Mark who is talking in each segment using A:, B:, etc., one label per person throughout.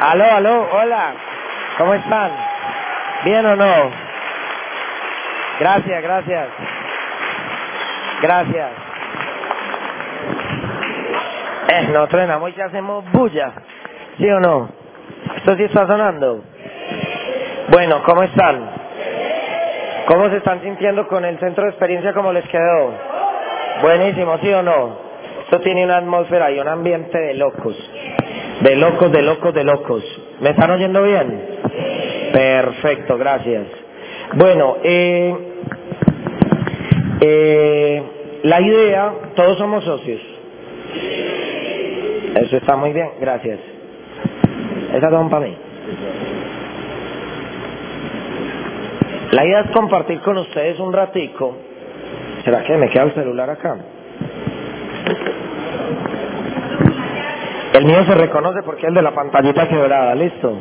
A: Aló, aló, hola. ¿Cómo están? ¿Bien o no? Gracias, gracias. Gracias. Eh, nosotros en Amoy ya hacemos bulla. ¿Sí o no? ¿Esto sí está sonando? Bueno, ¿cómo están? ¿Cómo se están sintiendo con el centro de experiencia? ¿Cómo les quedó? Buenísimo, ¿sí o no? Esto tiene una atmósfera y un ambiente de locos. De locos, de locos, de locos. ¿Me están oyendo bien? Perfecto, gracias. Bueno, eh, eh, la idea, todos somos socios. Eso está muy bien, gracias. Esa toma para mí. La idea es compartir con ustedes un ratico. ¿Será que me queda el celular acá? El mío se reconoce porque es el de la pantallita quebrada, listo.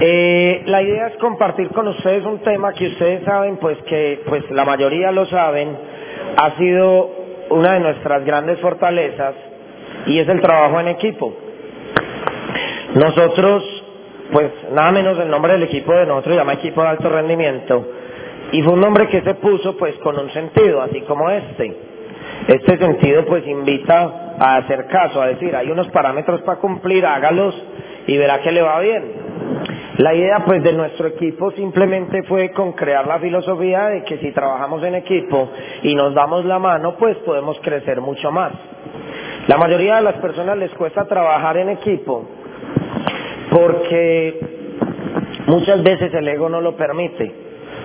A: Eh, la idea es compartir con ustedes un tema que ustedes saben, pues que pues la mayoría lo saben, ha sido una de nuestras grandes fortalezas y es el trabajo en equipo. Nosotros, pues nada menos el nombre del equipo de nosotros se llama equipo de alto rendimiento y fue un nombre que se puso pues con un sentido, así como este. Este sentido pues invita a hacer caso, a decir, hay unos parámetros para cumplir, hágalos y verá que le va bien. La idea pues de nuestro equipo simplemente fue con crear la filosofía de que si trabajamos en equipo y nos damos la mano pues podemos crecer mucho más. La mayoría de las personas les cuesta trabajar en equipo porque muchas veces el ego no lo permite.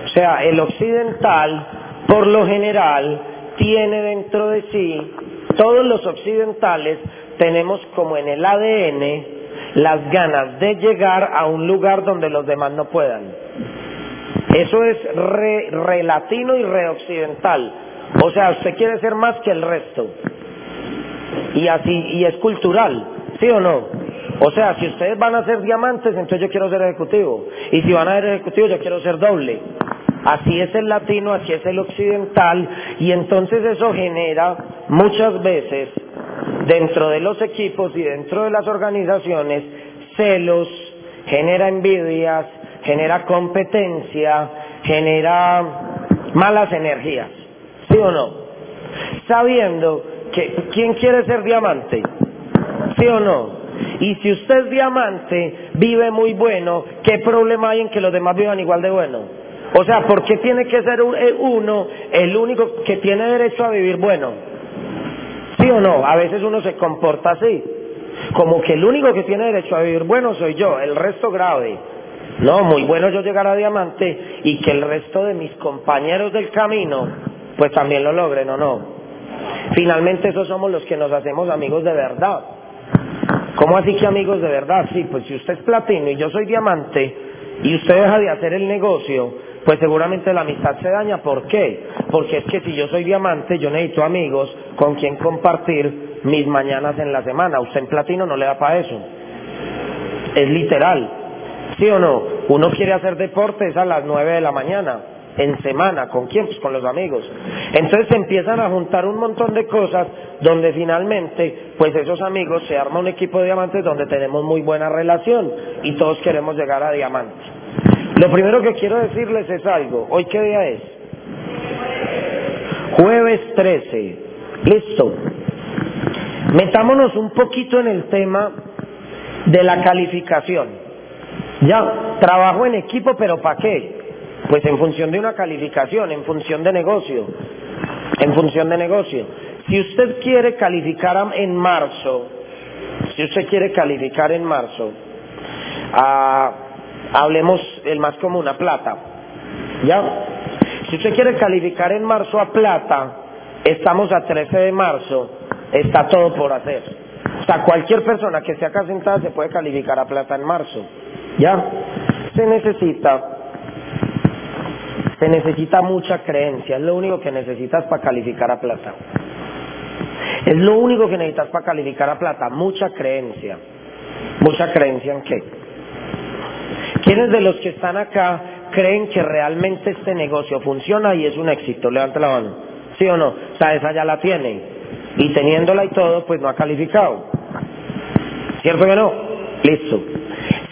A: O sea, el occidental por lo general tiene dentro de sí, todos los occidentales tenemos como en el ADN las ganas de llegar a un lugar donde los demás no puedan. Eso es re, latino y re occidental. O sea, usted quiere ser más que el resto. Y así, y es cultural, ¿sí o no? O sea, si ustedes van a ser diamantes, entonces yo quiero ser ejecutivo. Y si van a ser ejecutivo, yo quiero ser doble. Así es el latino, así es el occidental, y entonces eso genera muchas veces dentro de los equipos y dentro de las organizaciones celos, genera envidias, genera competencia, genera malas energías. ¿Sí o no? Sabiendo que ¿quién quiere ser diamante? ¿Sí o no? Y si usted es diamante, vive muy bueno, ¿qué problema hay en que los demás vivan igual de bueno? O sea, ¿por qué tiene que ser eh, uno el único que tiene derecho a vivir bueno? ¿Sí o no? A veces uno se comporta así. Como que el único que tiene derecho a vivir bueno soy yo, el resto grave. No, muy bueno yo llegar a diamante y que el resto de mis compañeros del camino pues también lo logren o no. Finalmente esos somos los que nos hacemos amigos de verdad. ¿Cómo así que amigos de verdad? Sí, pues si usted es platino y yo soy diamante y usted deja de hacer el negocio, pues seguramente la amistad se daña. ¿Por qué? Porque es que si yo soy diamante, yo necesito amigos con quien compartir mis mañanas en la semana. Usted en platino no le da para eso. Es literal. ¿Sí o no? Uno quiere hacer deportes a las nueve de la mañana, en semana. ¿Con quién? Pues con los amigos. Entonces se empiezan a juntar un montón de cosas donde finalmente, pues esos amigos se arma un equipo de diamantes donde tenemos muy buena relación y todos queremos llegar a diamantes. Lo primero que quiero decirles es algo. ¿Hoy qué día es? Jueves 13. Listo. Metámonos un poquito en el tema de la calificación. Ya, trabajo en equipo, pero ¿para qué? Pues en función de una calificación, en función de negocio. En función de negocio. Si usted quiere calificar en marzo, si usted quiere calificar en marzo, a hablemos el más común, a plata. ¿Ya? Si usted quiere calificar en marzo a plata, estamos a 13 de marzo, está todo por hacer. O sea, cualquier persona que esté acá sentada se puede calificar a plata en marzo. ¿Ya? Se necesita se necesita mucha creencia, es lo único que necesitas para calificar a plata. Es lo único que necesitas para calificar a plata, mucha creencia. ¿Mucha creencia en qué? ¿Quiénes de los que están acá creen que realmente este negocio funciona y es un éxito? Levante la mano. ¿Sí o no? O sea, esa ya la tiene. Y teniéndola y todo, pues no ha calificado. ¿Cierto que no? Listo.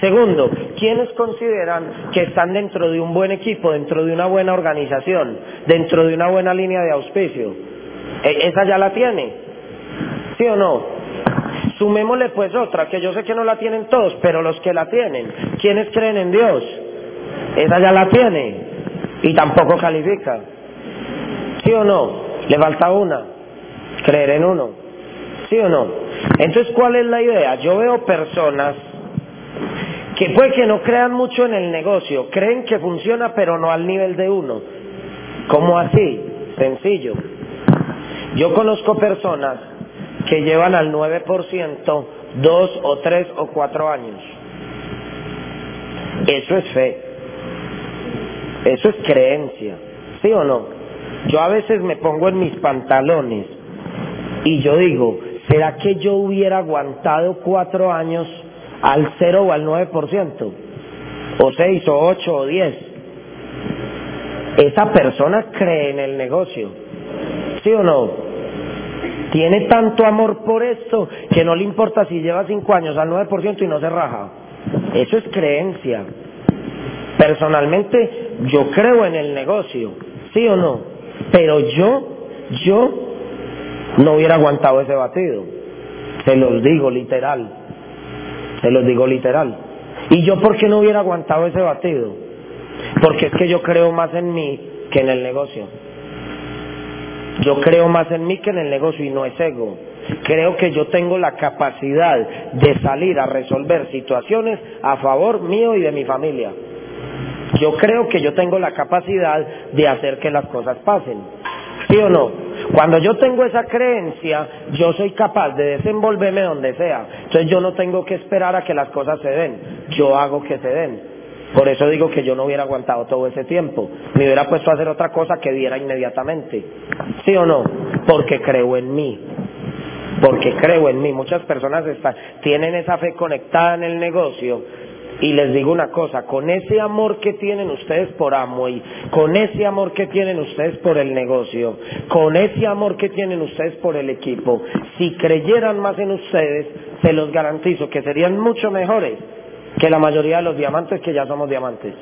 A: Segundo, ¿quiénes consideran que están dentro de un buen equipo, dentro de una buena organización, dentro de una buena línea de auspicio? E, ¿Esa ya la tiene? ¿Sí o no? Sumémosle pues otra, que yo sé que no la tienen todos, pero los que la tienen, ¿quiénes creen en Dios? Esa ya la tiene y tampoco califica. ¿Sí o no? Le falta una, creer en uno. ¿Sí o no? Entonces, ¿cuál es la idea? Yo veo personas que puede que no crean mucho en el negocio, creen que funciona pero no al nivel de uno. ¿Cómo así? Sencillo. Yo conozco personas que llevan al 9% dos o tres o cuatro años. Eso es fe. Eso es creencia. ¿Sí o no? Yo a veces me pongo en mis pantalones y yo digo, ¿será que yo hubiera aguantado cuatro años al 0 o al 9%? O 6 o 8 o 10. Esa persona cree en el negocio. ¿Sí o no? Tiene tanto amor por esto que no le importa si lleva 5 años al 9% y no se raja. Eso es creencia. Personalmente yo creo en el negocio, ¿sí o no? Pero yo, yo no hubiera aguantado ese batido. Se los digo literal. Se los digo literal. ¿Y yo por qué no hubiera aguantado ese batido? Porque es que yo creo más en mí que en el negocio. Yo creo más en mí que en el negocio y no es ego. Creo que yo tengo la capacidad de salir a resolver situaciones a favor mío y de mi familia. Yo creo que yo tengo la capacidad de hacer que las cosas pasen. ¿Sí o no? Cuando yo tengo esa creencia, yo soy capaz de desenvolverme donde sea. Entonces yo no tengo que esperar a que las cosas se den. Yo hago que se den. Por eso digo que yo no hubiera aguantado todo ese tiempo. Me hubiera puesto a hacer otra cosa que diera inmediatamente. ¿Sí o no? Porque creo en mí. Porque creo en mí. Muchas personas están, tienen esa fe conectada en el negocio. Y les digo una cosa, con ese amor que tienen ustedes por Amway, con ese amor que tienen ustedes por el negocio, con ese amor que tienen ustedes por el equipo, si creyeran más en ustedes, se los garantizo que serían mucho mejores que la mayoría de los diamantes que ya somos diamantes.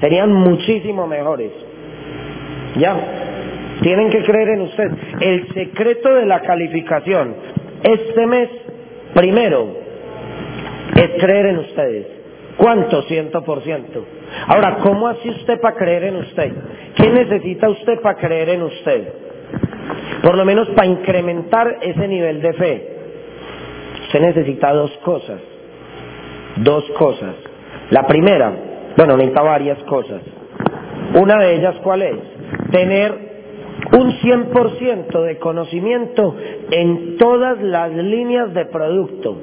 A: Serían muchísimo mejores. Ya, tienen que creer en usted. El secreto de la calificación este mes, primero, es creer en ustedes. ¿Cuánto? Ciento por ciento. Ahora, ¿cómo hace usted para creer en usted? ¿Qué necesita usted para creer en usted? Por lo menos para incrementar ese nivel de fe. Usted necesita dos cosas dos cosas. La primera, bueno, necesita varias cosas. Una de ellas, ¿cuál es? Tener un 100% de conocimiento en todas las líneas de producto.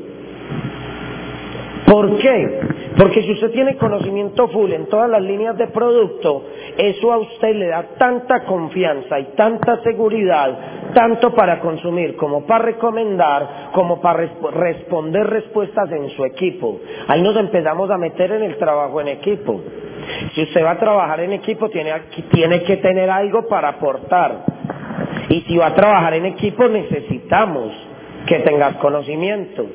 A: ¿Por qué? Porque si usted tiene conocimiento full en todas las líneas de producto, eso a usted le da tanta confianza y tanta seguridad, tanto para consumir como para recomendar, como para responder respuestas en su equipo. Ahí nos empezamos a meter en el trabajo en equipo. Si usted va a trabajar en equipo, tiene, tiene que tener algo para aportar. Y si va a trabajar en equipo, necesitamos que tengas conocimiento.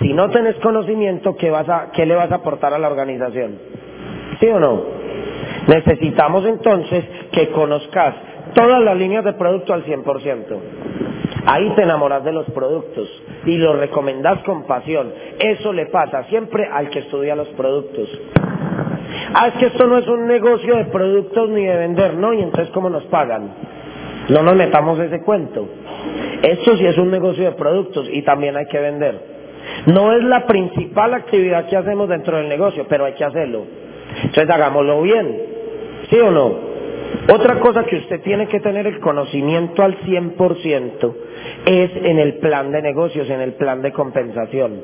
A: Si no tenés conocimiento, ¿qué, vas a, ¿qué le vas a aportar a la organización? ¿Sí o no? Necesitamos entonces que conozcas todas las líneas de producto al 100%. Ahí te enamoras de los productos y los recomendas con pasión. Eso le pasa siempre al que estudia los productos. Ah, es que esto no es un negocio de productos ni de vender, ¿no? Y entonces, ¿cómo nos pagan? No nos metamos ese cuento. Esto sí es un negocio de productos y también hay que vender. No es la principal actividad que hacemos dentro del negocio, pero hay que hacerlo. Entonces hagámoslo bien, ¿sí o no? Otra cosa que usted tiene que tener el conocimiento al 100% es en el plan de negocios, en el plan de compensación.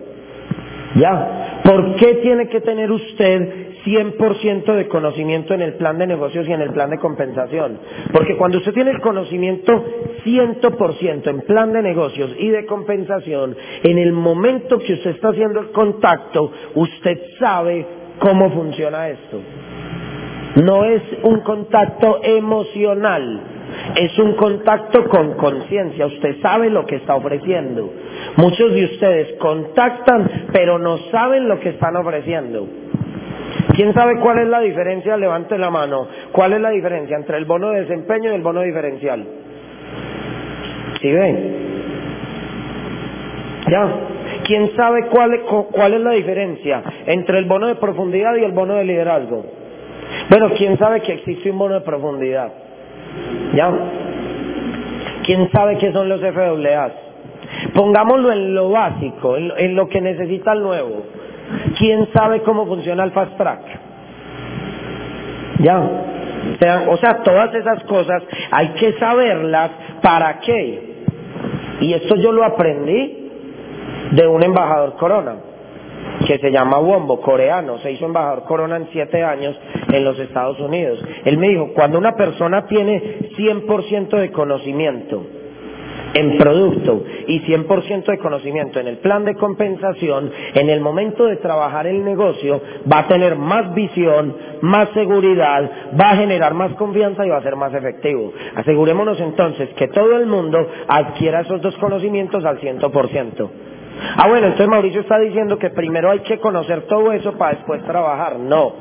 A: ¿Ya? ¿Por qué tiene que tener usted 100% de conocimiento en el plan de negocios y en el plan de compensación. Porque cuando usted tiene el conocimiento 100% en plan de negocios y de compensación, en el momento que usted está haciendo el contacto, usted sabe cómo funciona esto. No es un contacto emocional, es un contacto con conciencia. Usted sabe lo que está ofreciendo. Muchos de ustedes contactan, pero no saben lo que están ofreciendo. ¿Quién sabe cuál es la diferencia? Levante la mano. ¿Cuál es la diferencia entre el bono de desempeño y el bono diferencial? ¿Sí ven? ¿Ya? ¿Quién sabe cuál, cuál es la diferencia entre el bono de profundidad y el bono de liderazgo? Bueno, ¿quién sabe que existe un bono de profundidad? ¿Ya? ¿Quién sabe qué son los FAA? Pongámoslo en lo básico, en lo, que necesita el nuevo. ¿Quién sabe cómo funciona el fast track? ¿Ya? O sea, todas esas cosas hay que saberlas. ¿Para qué? Y esto yo lo aprendí de un embajador corona, que se llama Wombo, coreano, se hizo embajador corona en siete años en los Estados Unidos. Él me dijo, cuando una persona tiene 100% de conocimiento, en producto y 100% de conocimiento en el plan de compensación, en el momento de trabajar el negocio va a tener más visión, más seguridad, va a generar más confianza y va a ser más efectivo. Asegurémonos entonces que todo el mundo adquiera esos dos conocimientos al 100%. Ah, bueno, entonces Mauricio está diciendo que primero hay que conocer todo eso para después trabajar. No,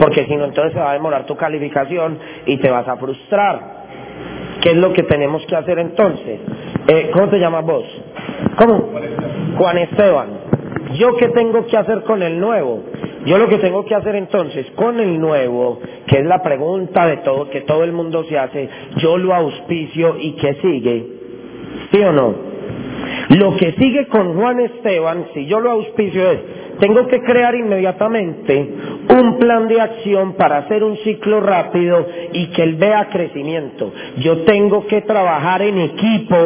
A: porque si no, entonces se va a demorar tu calificación y te vas a frustrar. ¿Qué es lo que tenemos que hacer entonces? Eh, ¿Cómo te llamas vos? ¿Cómo? Juan Esteban. ¿Yo qué tengo que hacer con el nuevo? Yo lo que tengo que hacer entonces con el nuevo, que es la pregunta de todo, que todo el mundo se hace, yo lo auspicio y qué sigue. ¿Sí o no? Lo que sigue con Juan Esteban, si yo lo auspicio es, tengo que crear inmediatamente un plan de acción para hacer un ciclo rápido y que él vea crecimiento. Yo tengo que trabajar en equipo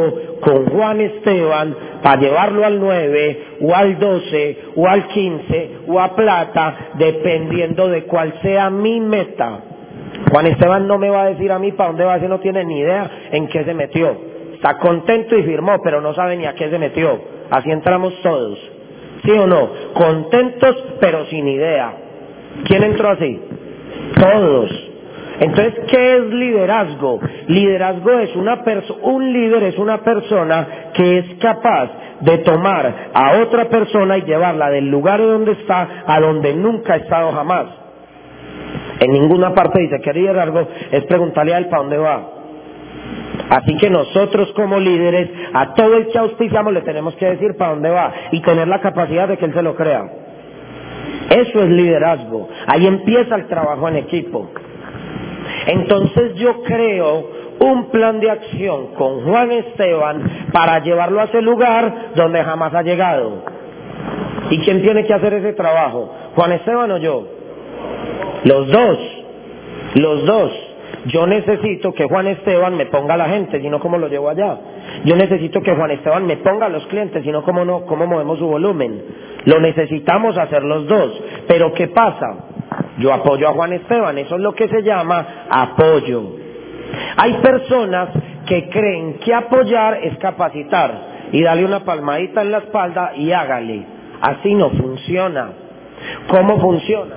A: con Juan Esteban para llevarlo al 9 o al 12 o al 15 o a plata, dependiendo de cuál sea mi meta. Juan Esteban no me va a decir a mí para dónde va, si no tiene ni idea en qué se metió. Está contento y firmó, pero no sabe ni a qué se metió. Así entramos todos. ¿Sí o no? Contentos pero sin idea. ¿Quién entró así? Todos. Entonces, ¿qué es liderazgo? Liderazgo es una persona, un líder es una persona que es capaz de tomar a otra persona y llevarla del lugar donde está a donde nunca ha estado jamás. En ninguna parte dice que liderazgo es preguntarle a él para dónde va. Así que nosotros como líderes, a todo el que auspiciamos le tenemos que decir para dónde va y tener la capacidad de que él se lo crea. Eso es liderazgo. Ahí empieza el trabajo en equipo. Entonces yo creo un plan de acción con Juan Esteban para llevarlo a ese lugar donde jamás ha llegado. ¿Y quién tiene que hacer ese trabajo? ¿Juan Esteban o yo? Los dos. Los dos. Yo necesito que Juan Esteban me ponga a la gente, sino cómo lo llevo allá. Yo necesito que Juan Esteban me ponga a los clientes, sino cómo no, cómo movemos su volumen. Lo necesitamos hacer los dos. Pero ¿qué pasa? Yo apoyo a Juan Esteban, eso es lo que se llama apoyo. Hay personas que creen que apoyar es capacitar y darle una palmadita en la espalda y hágale. Así no funciona. ¿Cómo funciona?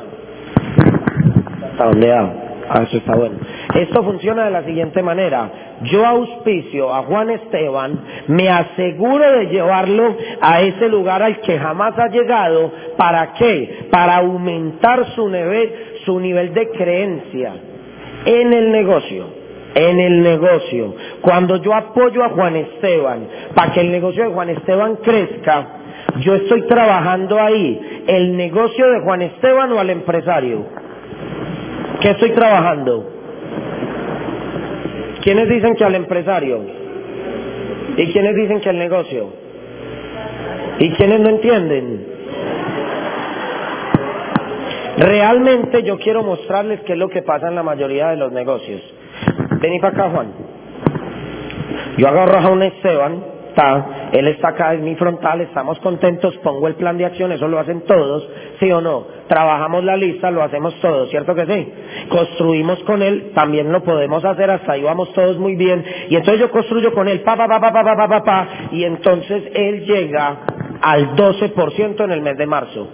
A: ¿Hasta dónde va? Ah, eso está bueno. Esto funciona de la siguiente manera. Yo auspicio a Juan Esteban, me aseguro de llevarlo a ese lugar al que jamás ha llegado. ¿Para qué? Para aumentar su nivel, su nivel de creencia en el negocio. En el negocio. Cuando yo apoyo a Juan Esteban para que el negocio de Juan Esteban crezca, yo estoy trabajando ahí el negocio de Juan Esteban o al empresario. ¿Qué estoy trabajando? ¿Quiénes dicen que al empresario? ¿Y quiénes dicen que al negocio? ¿Y quiénes no entienden? Realmente yo quiero mostrarles qué es lo que pasa en la mayoría de los negocios. Vení para acá, Juan. Yo agarro a un Esteban, está, él está acá en mi frontal, estamos contentos, pongo el plan de acción, eso lo hacen todos, ¿sí o no? Trabajamos la lista, lo hacemos todos, ¿cierto que sí? Construimos con él, también lo podemos hacer, hasta ahí vamos todos muy bien, y entonces yo construyo con él, pa, pa, pa, pa, pa, pa, pa, pa, y entonces él llega al 12% en el mes de marzo.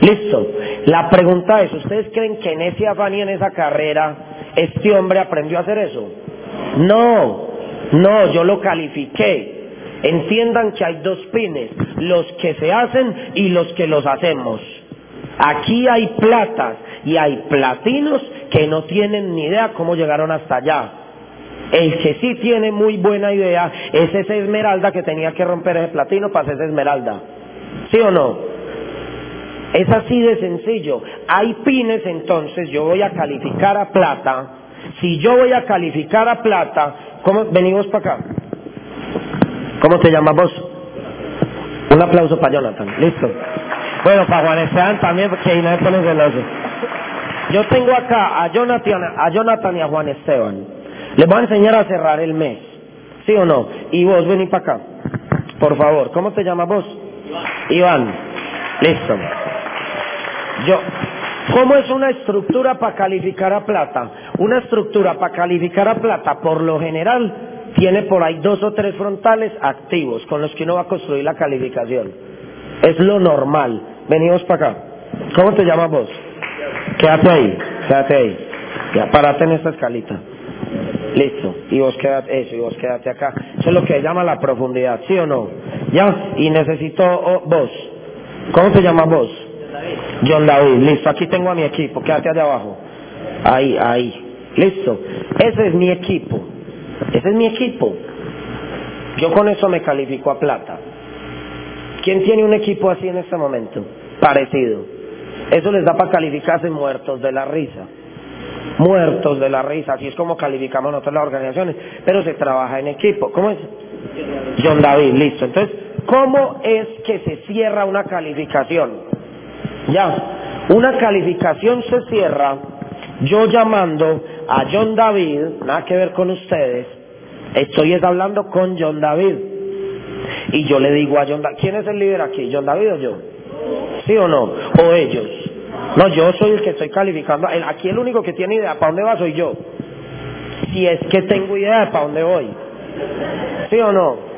A: Listo. La pregunta es, ¿ustedes creen que en ese afán y en esa carrera este hombre aprendió a hacer eso? No, no, yo lo califiqué. Entiendan que hay dos pines, los que se hacen y los que los hacemos. Aquí hay platas y hay platinos que no tienen ni idea cómo llegaron hasta allá. El que sí tiene muy buena idea es esa esmeralda que tenía que romper ese platino para hacer esmeralda. ¿Sí o no? Es así de sencillo. Hay pines entonces, yo voy a calificar a plata. Si yo voy a calificar a plata, ¿cómo? Venimos para acá. ¿Cómo te llamas vos? Un aplauso para Jonathan. Listo. Bueno, para Juan Esteban también, porque ahí no me celoso. Yo tengo acá a Jonathan, a Jonathan y a Juan Esteban. Les voy a enseñar a cerrar el mes. ¿Sí o no? Y vos vení para acá. Por favor. ¿Cómo te llamas vos? Iván. Listo. Yo, ¿cómo es una estructura para calificar a plata? Una estructura para calificar a plata, por lo general, tiene por ahí dos o tres frontales activos con los que uno va a construir la calificación. Es lo normal. Venimos para acá. ¿Cómo te llamas vos? Quédate ahí, quédate ahí. Ya, parate en esta escalita. Listo. Y vos quédate, eso, y vos quédate acá. Eso es lo que llama la profundidad, ¿sí o no? Ya, y necesito oh, vos. ¿Cómo te llamas vos? John David. Listo, aquí tengo a mi equipo, quédate allá abajo. Ahí, ahí. Listo. Ese es mi equipo. Ese es mi equipo. Yo con eso me califico a plata. ¿Quién tiene un equipo así en este momento? Parecido. Eso les da para calificarse muertos de la risa. Muertos de la risa. Así es como calificamos nosotros las organizaciones. Pero se trabaja en equipo. ¿Cómo es? John David, listo. Entonces, ¿cómo es que se cierra una calificación? Ya, una calificación se cierra yo llamando a John David, nada que ver con ustedes, estoy hablando con John David. Y yo le digo a John David, ¿quién es el líder aquí? ¿John David o yo? ¿Sí o no? ¿O ellos? No, yo soy el que estoy calificando. Aquí el único que tiene idea para dónde va soy yo. Si es que tengo idea de para dónde voy. ¿Sí o no?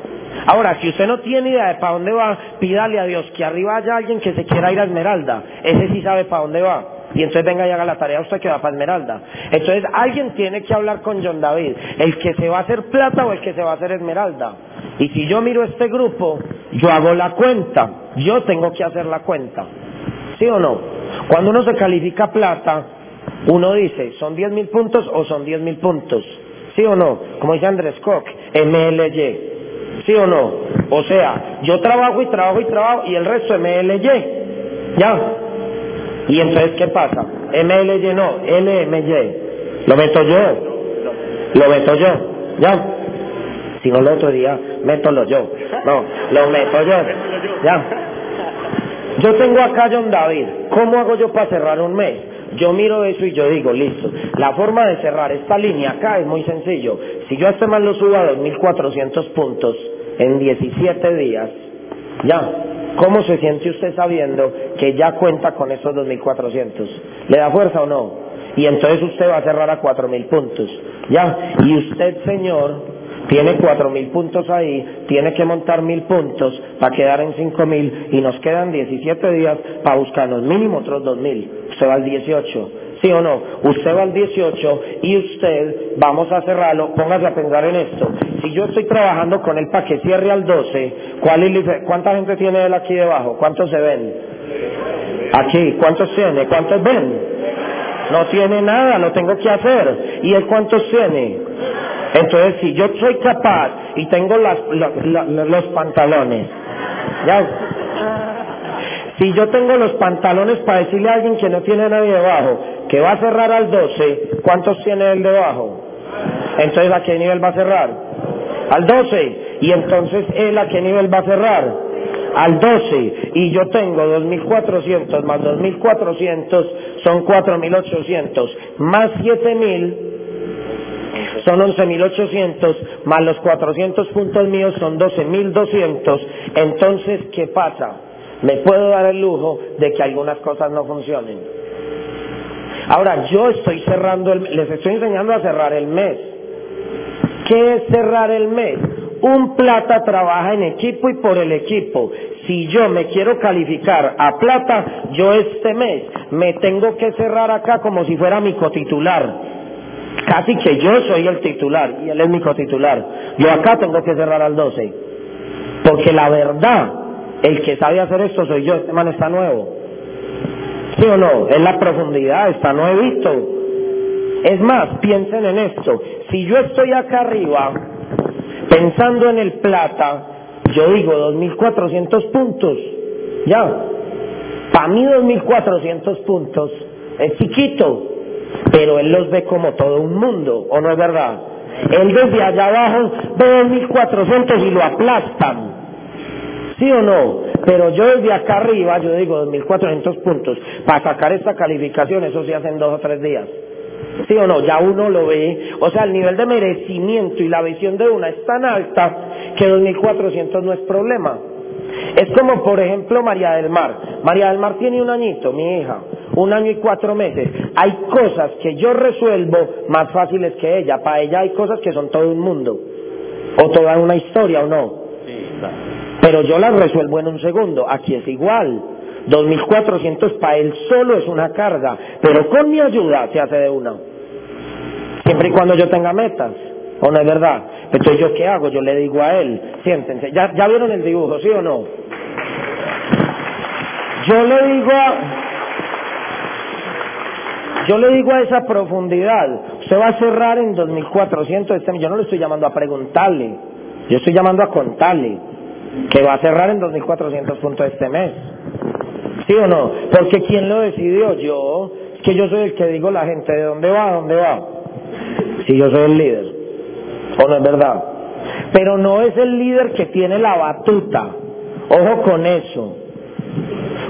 A: Ahora, si usted no tiene idea de para dónde va, pídale a Dios que arriba haya alguien que se quiera ir a Esmeralda. Ese sí sabe para dónde va. Y entonces venga y haga la tarea usted que va para Esmeralda. Entonces alguien tiene que hablar con John David. El que se va a hacer plata o el que se va a hacer Esmeralda. Y si yo miro este grupo, yo hago la cuenta. Yo tengo que hacer la cuenta. ¿Sí o no? Cuando uno se califica plata, uno dice, ¿son 10 mil puntos o son 10 mil puntos? ¿Sí o no? Como dice Andrés Koch, MLY. ¿Sí o no? O sea, yo trabajo y trabajo y trabajo y el resto MLY. ¿Ya? Y entonces, ¿qué pasa? MLY no, LMY. ¿Lo meto yo? ¿Lo meto yo? ¿Ya? Si no, el otro día, métolo yo. No, lo meto yo. ¿Ya? Yo tengo acá John David. ¿Cómo hago yo para cerrar un mes? Yo miro eso y yo digo, listo, la forma de cerrar esta línea acá es muy sencillo. Si yo a este mal lo subo a 2.400 puntos en 17 días, ya, ¿cómo se siente usted sabiendo que ya cuenta con esos 2.400? ¿Le da fuerza o no? Y entonces usted va a cerrar a 4.000 puntos, ya, y usted, señor, tiene cuatro mil puntos ahí, tiene que montar mil puntos para quedar en cinco mil y nos quedan 17 días para buscarnos mínimo otros dos mil. Usted va al 18, ¿sí o no? Usted va al 18 y usted, vamos a cerrarlo, póngase a pensar en esto. Si yo estoy trabajando con él para que cierre al 12, ¿cuál es, ¿cuánta gente tiene él aquí debajo? ¿Cuántos se ven? Aquí, ¿cuántos tiene? ¿Cuántos ven? No tiene nada, lo tengo que hacer. ¿Y él cuántos tiene? Entonces, si yo soy capaz y tengo los pantalones, ¿ya? Si yo tengo los pantalones para decirle a alguien que no tiene nadie debajo, que va a cerrar al 12, ¿cuántos tiene él debajo? Entonces, ¿a qué nivel va a cerrar? Al 12. Y entonces, ¿él a qué nivel va a cerrar? Al 12. Y yo tengo 2.400 más 2.400 son 4.800 más 7.000 son 11.800, más los 400 puntos míos son 12.200. Entonces, ¿qué pasa? Me puedo dar el lujo de que algunas cosas no funcionen. Ahora, yo estoy cerrando, el, les estoy enseñando a cerrar el mes. ¿Qué es cerrar el mes? Un plata trabaja en equipo y por el equipo. Si yo me quiero calificar a plata, yo este mes me tengo que cerrar acá como si fuera mi cotitular Casi que yo soy el titular y él es mi cotitular. Yo acá tengo que cerrar al 12. Porque la verdad, el que sabe hacer esto soy yo, este man está nuevo. ¿Sí o no? Es la profundidad, está nuevito. Es más, piensen en esto. Si yo estoy acá arriba, pensando en el plata, yo digo 2.400 puntos. Ya. Para mí 2.400 puntos es chiquito, pero él los ve como todo un mundo, ¿o no es verdad? Él desde allá abajo ve 2.400 y lo aplastan. ¿Sí o no? Pero yo desde acá arriba, yo digo 2.400 puntos, para sacar esta calificación, eso se hace en dos o tres días. ¿Sí o no? Ya uno lo ve. O sea, el nivel de merecimiento y la visión de una es tan alta que 2.400 no es problema. Es como, por ejemplo, María del Mar. María del Mar tiene un añito, mi hija, un año y cuatro meses. Hay cosas que yo resuelvo más fáciles que ella. Para ella hay cosas que son todo un mundo. O toda una historia, ¿o no? Pero yo las resuelvo en un segundo. Aquí es igual. 2.400 para él solo es una carga, pero con mi ayuda se hace de una. Siempre y cuando yo tenga metas, ¿o no es verdad? Entonces, ¿yo qué hago? Yo le digo a él, siéntense, ¿ya, ya vieron el dibujo, sí o no? Yo le digo a... Yo le digo a esa profundidad, usted va a cerrar en 2.400 este Yo no le estoy llamando a preguntarle, yo estoy llamando a contarle que va a cerrar en 2.400 puntos este mes. ¿Sí o no? Porque ¿quién lo decidió? Yo. Que yo soy el que digo la gente, ¿de dónde va? ¿A dónde va? Si yo soy el líder. ¿O no es verdad? Pero no es el líder que tiene la batuta. Ojo con eso.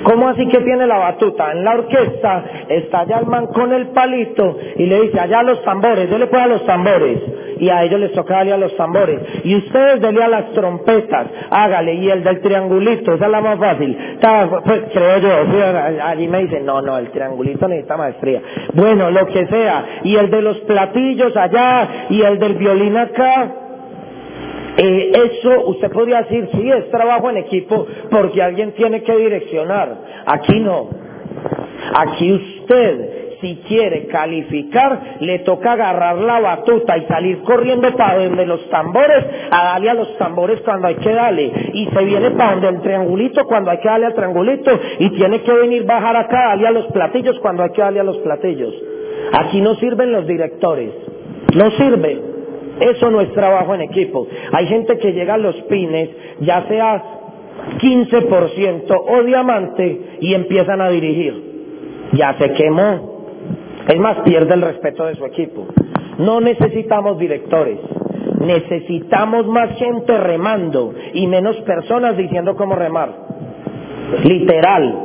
A: ¿Cómo así que tiene la batuta? En la orquesta está allá el man con el palito y le dice, allá los tambores, yo le puedo a los tambores. Y a ellos les toca darle a los tambores. Y ustedes denle a las trompetas, hágale. Y el del triangulito, esa es la más fácil. Pues, creo yo, allí me dicen, no, no, el triangulito necesita maestría. Bueno, lo que sea. Y el de los platillos allá, y el del violín acá. Eh, eso usted podría decir, sí, es trabajo en equipo porque alguien tiene que direccionar. Aquí no. Aquí usted, si quiere calificar, le toca agarrar la batuta y salir corriendo para donde los tambores, a darle a los tambores cuando hay que darle. Y se viene para donde el triangulito cuando hay que darle al triangulito. Y tiene que venir bajar acá, darle a los platillos cuando hay que darle a los platillos. Aquí no sirven los directores. No sirven. Eso no es trabajo en equipo. Hay gente que llega a los pines, ya sea 15% o diamante, y empiezan a dirigir. Ya se quemó. Es más, pierde el respeto de su equipo. No necesitamos directores. Necesitamos más gente remando y menos personas diciendo cómo remar. Literal.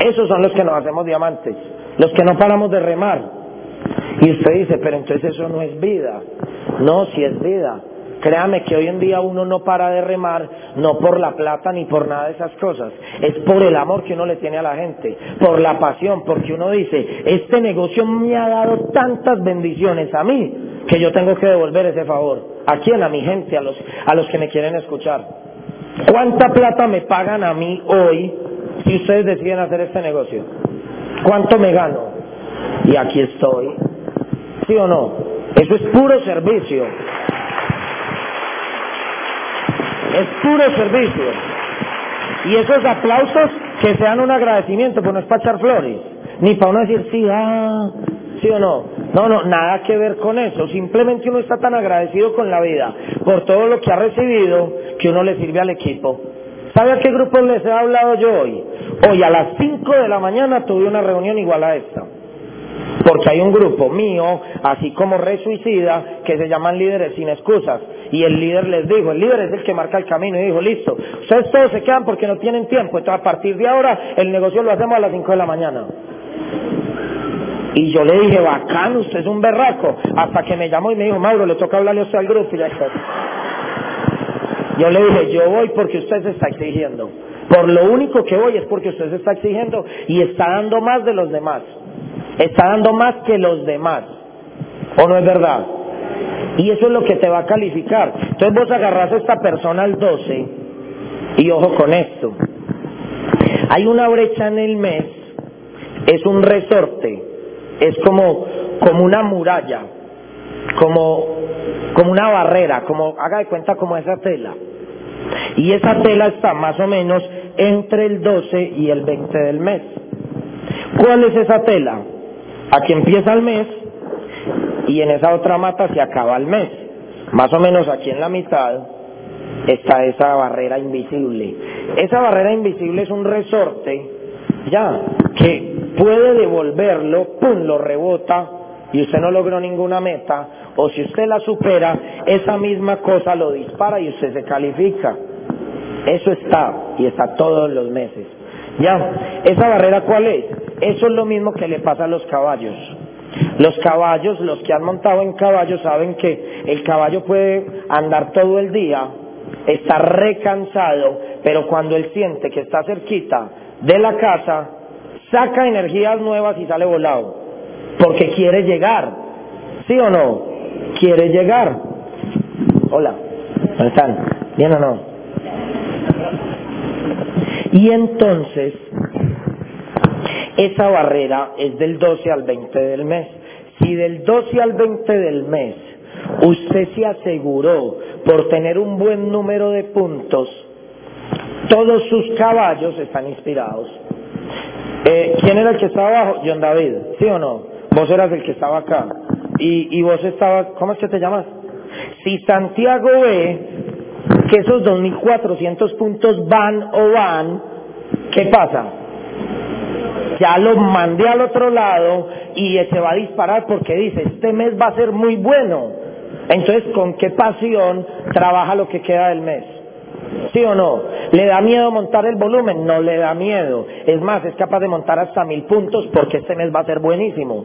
A: Esos son los que nos hacemos diamantes. Los que no paramos de remar. Y usted dice, pero entonces eso no es vida. No, si es vida. Créame que hoy en día uno no para de remar, no por la plata ni por nada de esas cosas, es por el amor que uno le tiene a la gente, por la pasión, porque uno dice, este negocio me ha dado tantas bendiciones a mí que yo tengo que devolver ese favor. ¿A quién? A mi gente, a los, a los que me quieren escuchar. ¿Cuánta plata me pagan a mí hoy si ustedes deciden hacer este negocio? ¿Cuánto me gano? Y aquí estoy. ¿Sí o no? Eso es puro servicio. Es puro servicio. Y esos aplausos que sean un agradecimiento, pues no es para echar flores, ni para uno decir sí, ah, sí o no. No, no, nada que ver con eso. Simplemente uno está tan agradecido con la vida por todo lo que ha recibido que uno le sirve al equipo. ¿Sabe a qué grupo les he hablado yo hoy? Hoy a las 5 de la mañana tuve una reunión igual a esta. Porque hay un grupo mío, así como Re Suicida, que se llaman líderes sin excusas. Y el líder les dijo, el líder es el que marca el camino y dijo, listo, ustedes todos se quedan porque no tienen tiempo. Entonces a partir de ahora el negocio lo hacemos a las 5 de la mañana. Y yo le dije, bacán, usted es un berraco. Hasta que me llamó y me dijo, Mauro, le toca hablarle a usted al grupo y ya está. Yo le dije, yo voy porque usted se está exigiendo. Por lo único que voy es porque usted se está exigiendo y está dando más de los demás. Está dando más que los demás. ¿O no es verdad? Y eso es lo que te va a calificar. Entonces vos agarras a esta persona al 12 y ojo con esto. Hay una brecha en el mes, es un resorte, es como, como una muralla, como, como una barrera, como, haga de cuenta como esa tela. Y esa tela está más o menos entre el 12 y el 20 del mes. ¿Cuál es esa tela? Aquí empieza el mes y en esa otra mata se acaba el mes. Más o menos aquí en la mitad está esa barrera invisible. Esa barrera invisible es un resorte, ya, que puede devolverlo, pum, lo rebota y usted no logró ninguna meta, o si usted la supera, esa misma cosa lo dispara y usted se califica. Eso está, y está todos los meses. Ya, ¿esa barrera cuál es? Eso es lo mismo que le pasa a los caballos. Los caballos, los que han montado en caballo, saben que el caballo puede andar todo el día, está recansado, pero cuando él siente que está cerquita de la casa, saca energías nuevas y sale volado, porque quiere llegar, ¿sí o no? Quiere llegar. Hola, ¿cómo están? ¿Bien o no? Y entonces, esa barrera es del 12 al 20 del mes. Si del 12 al 20 del mes usted se aseguró por tener un buen número de puntos, todos sus caballos están inspirados. Eh, ¿Quién era el que estaba abajo? John David, ¿sí o no? Vos eras el que estaba acá. Y, y vos estabas, ¿cómo es que te llamas? Si Santiago ve esos 2.400 puntos van o van, ¿qué pasa? Ya lo mandé al otro lado y se va a disparar porque dice, este mes va a ser muy bueno. Entonces, ¿con qué pasión trabaja lo que queda del mes? ¿Sí o no? ¿Le da miedo montar el volumen? No le da miedo. Es más, es capaz de montar hasta mil puntos porque este mes va a ser buenísimo.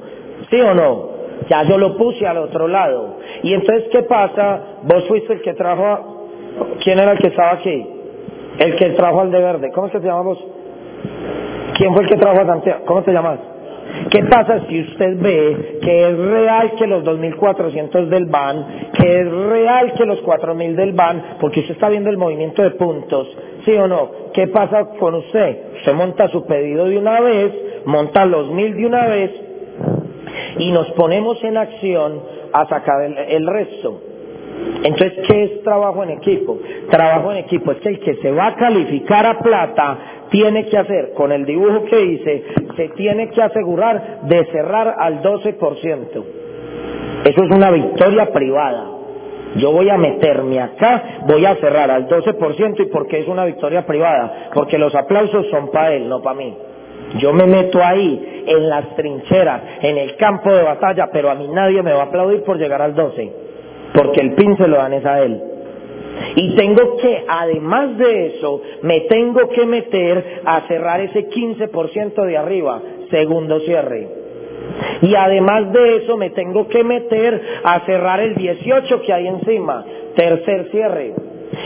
A: ¿Sí o no? Ya yo lo puse al otro lado. Y entonces, ¿qué pasa? Vos fuiste el que trajo. ¿Quién era el que estaba aquí? El que trajo al de verde. ¿Cómo es que te llamas vos? ¿Quién fue el que trajo a Santiago? ¿Cómo te llamas? ¿Qué pasa si usted ve que es real que los 2.400 del BAN, que es real que los 4.000 del BAN, porque usted está viendo el movimiento de puntos, ¿sí o no? ¿Qué pasa con usted? Usted monta su pedido de una vez, monta los 1.000 de una vez y nos ponemos en acción a sacar el resto. Entonces, ¿qué es trabajo en equipo? Trabajo en equipo es que el que se va a calificar a plata tiene que hacer, con el dibujo que hice, se tiene que asegurar de cerrar al 12%. Eso es una victoria privada. Yo voy a meterme acá, voy a cerrar al 12% y porque es una victoria privada, porque los aplausos son para él, no para mí. Yo me meto ahí, en las trincheras, en el campo de batalla, pero a mí nadie me va a aplaudir por llegar al 12, porque el pin se lo dan es a él. Y tengo que, además de eso, me tengo que meter a cerrar ese 15% de arriba, segundo cierre. Y además de eso, me tengo que meter a cerrar el 18 que hay encima, tercer cierre.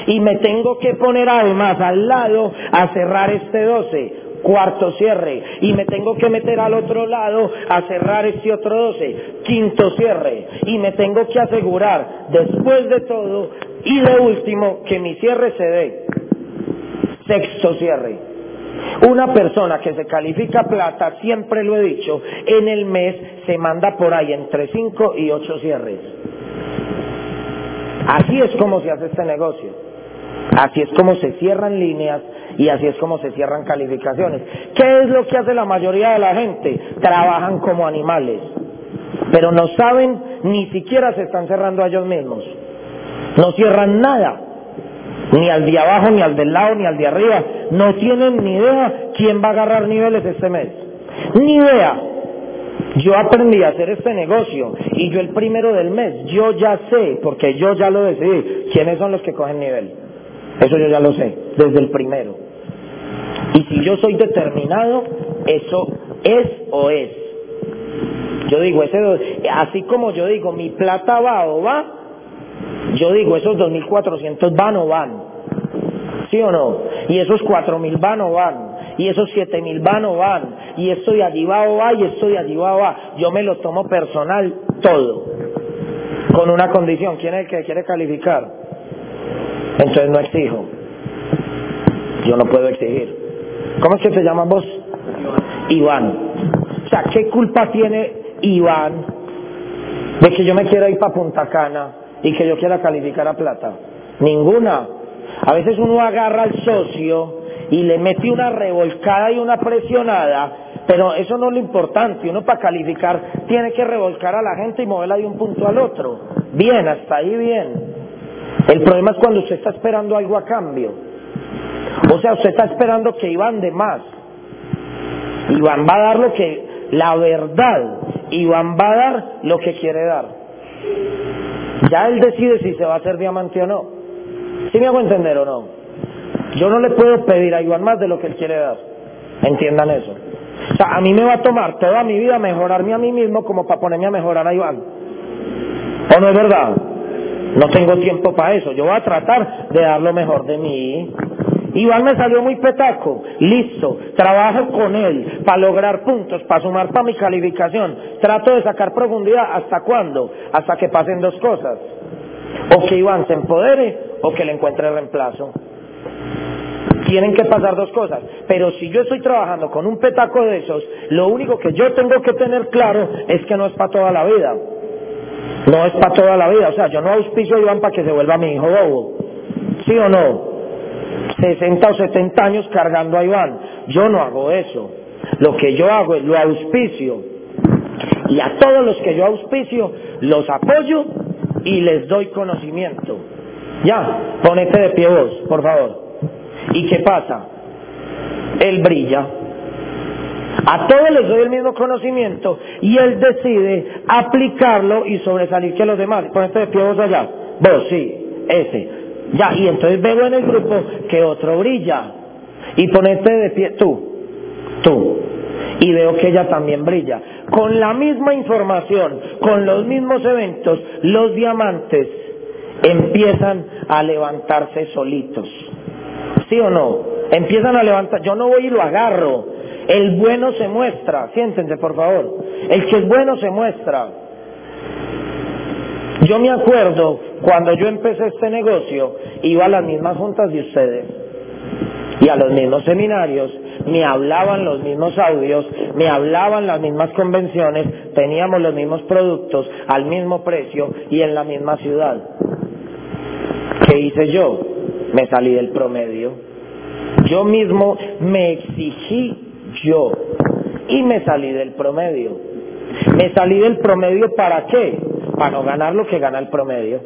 A: Y me tengo que poner además al lado a cerrar este 12, cuarto cierre. Y me tengo que meter al otro lado a cerrar este otro 12, quinto cierre. Y me tengo que asegurar, después de todo, y de último, que mi cierre se dé. Sexto cierre. Una persona que se califica plata, siempre lo he dicho, en el mes se manda por ahí entre 5 y 8 cierres. Así es como se hace este negocio. Así es como se cierran líneas y así es como se cierran calificaciones. ¿Qué es lo que hace la mayoría de la gente? Trabajan como animales, pero no saben, ni siquiera se están cerrando a ellos mismos. No cierran nada, ni al de abajo, ni al del lado, ni al de arriba. No tienen ni idea quién va a agarrar niveles este mes. Ni idea. Yo aprendí a hacer este negocio y yo el primero del mes, yo ya sé, porque yo ya lo decidí, quiénes son los que cogen nivel. Eso yo ya lo sé, desde el primero. Y si yo soy determinado, eso es o es. Yo digo, ese, así como yo digo, mi plata va o va, yo digo, esos 2.400 van o van. ¿Sí o no? Y esos 4.000 van o van. Y esos 7.000 van o van. Y esto de allí va o va y esto de allí va o va. Yo me lo tomo personal todo. Con una condición. ¿Quién es el que quiere calificar? Entonces no exijo. Yo no puedo exigir. ¿Cómo es que se llama vos? Iván. O sea, ¿qué culpa tiene Iván de que yo me quiera ir para Punta Cana y que yo quiera calificar a plata? Ninguna. A veces uno agarra al socio y le mete una revolcada y una presionada, pero eso no es lo importante. Uno para calificar tiene que revolcar a la gente y moverla de un punto al otro. Bien, hasta ahí bien. El problema es cuando usted está esperando algo a cambio. O sea, usted está esperando que Iván de más. Iván va a dar lo que, la verdad, Iván va a dar lo que quiere dar. Ya él decide si se va a hacer diamante o no. ¿Sí me hago entender o no? Yo no le puedo pedir a Iván más de lo que él quiere dar. Entiendan eso. O sea, a mí me va a tomar toda mi vida mejorarme a mí mismo como para ponerme a mejorar a Iván. ¿O no es verdad? No tengo tiempo para eso. Yo voy a tratar de dar lo mejor de mí. Iván me salió muy petaco. Listo. Trabajo con él para lograr puntos, para sumar para mi calificación. Trato de sacar profundidad. ¿Hasta cuándo? Hasta que pasen dos cosas. O que Iván se empodere o que le encuentre reemplazo. Tienen que pasar dos cosas. Pero si yo estoy trabajando con un petaco de esos, lo único que yo tengo que tener claro es que no es para toda la vida. No es para toda la vida. O sea, yo no auspicio a Iván para que se vuelva mi hijo bobo. ¿Sí o no? 60 o 70 años cargando a Iván. Yo no hago eso. Lo que yo hago es lo auspicio. Y a todos los que yo auspicio, los apoyo y les doy conocimiento. Ya, ponete de pie vos, por favor. ¿Y qué pasa? Él brilla. A todos les doy el mismo conocimiento y él decide aplicarlo y sobresalir que los demás. Ponete de pie vos allá. Vos, sí, ese. Ya, y entonces veo en el grupo que otro brilla. Y ponete de pie, tú, tú. Y veo que ella también brilla. Con la misma información, con los mismos eventos, los diamantes empiezan a levantarse solitos. ¿Sí o no? Empiezan a levantar. Yo no voy y lo agarro. El bueno se muestra. Siéntense, por favor. El que es bueno se muestra. Yo me acuerdo cuando yo empecé este negocio, iba a las mismas juntas de ustedes y a los mismos seminarios, me hablaban los mismos audios, me hablaban las mismas convenciones, teníamos los mismos productos al mismo precio y en la misma ciudad. ¿Qué hice yo? Me salí del promedio. Yo mismo me exigí yo y me salí del promedio. Me salí del promedio para qué? Para no ganar lo que gana el promedio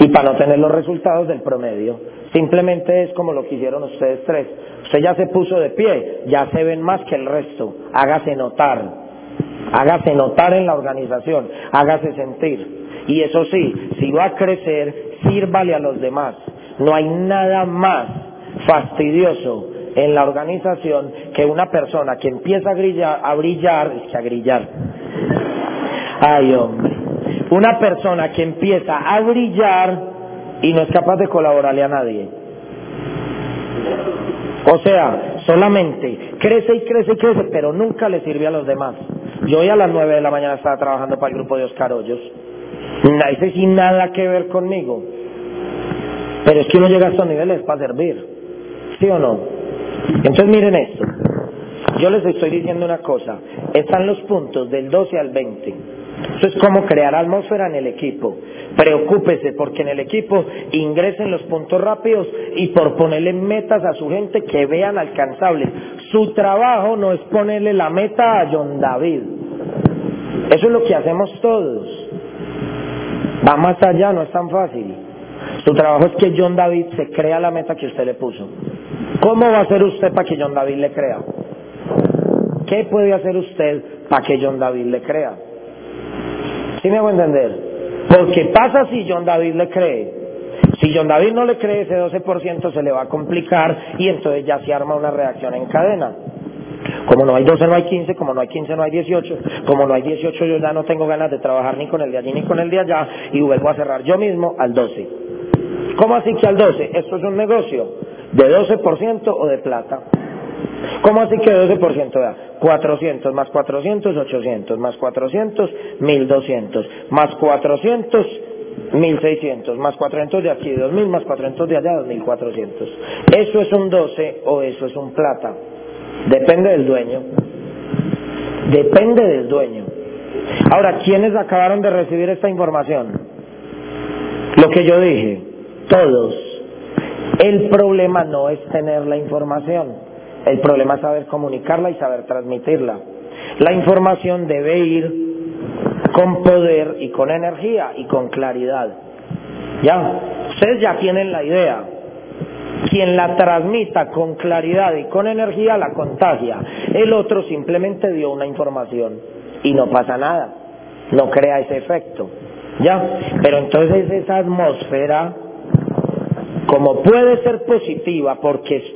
A: y para no tener los resultados del promedio. Simplemente es como lo que hicieron ustedes tres. Usted ya se puso de pie, ya se ven más que el resto. Hágase notar. Hágase notar en la organización. Hágase sentir. Y eso sí, si va a crecer, sírvale a los demás. No hay nada más fastidioso en la organización que una persona que empieza a brillar, a brillar, es que a grillar. Ay, hombre. Una persona que empieza a brillar y no es capaz de colaborarle a nadie. O sea, solamente crece y crece y crece, pero nunca le sirve a los demás. Yo hoy a las nueve de la mañana estaba trabajando para el grupo de Oscar Hoyos. Ese sin nada que ver conmigo. Pero es que uno llega a estos niveles para servir. ¿Sí o no? Entonces miren esto. Yo les estoy diciendo una cosa. Están los puntos del 12 al 20. Eso es como crear atmósfera en el equipo. Preocúpese porque en el equipo ingresen los puntos rápidos y por ponerle metas a su gente que vean alcanzables. Su trabajo no es ponerle la meta a John David. Eso es lo que hacemos todos. Va más allá, no es tan fácil. Su trabajo es que John David se crea la meta que usted le puso. ¿Cómo va a hacer usted para que John David le crea? ¿Qué puede hacer usted para que John David le crea? ¿Sí me hago entender? Porque pasa si John David le cree. Si John David no le cree, ese 12% se le va a complicar y entonces ya se arma una reacción en cadena. Como no hay 12, no hay 15, como no hay 15, no hay 18, como no hay 18, yo ya no tengo ganas de trabajar ni con el de allí ni con el de allá y vuelvo a cerrar yo mismo al 12. ¿Cómo así que al 12? Esto es un negocio de 12% o de plata. ¿Cómo así que 12%? Vea, 400 más 400, 800, más 400, 1200, más 400, 1600, más 400 de aquí, 2000, más 400 de allá, 2400. ¿Eso es un 12 o eso es un plata? Depende del dueño. Depende del dueño. Ahora, ¿quiénes acabaron de recibir esta información? Lo que yo dije, todos. El problema no es tener la información, el problema es saber comunicarla y saber transmitirla. La información debe ir con poder y con energía y con claridad. Ya, ustedes ya tienen la idea. Quien la transmita con claridad y con energía la contagia. El otro simplemente dio una información y no pasa nada. No crea ese efecto. ¿Ya? Pero entonces esa atmósfera, como puede ser positiva porque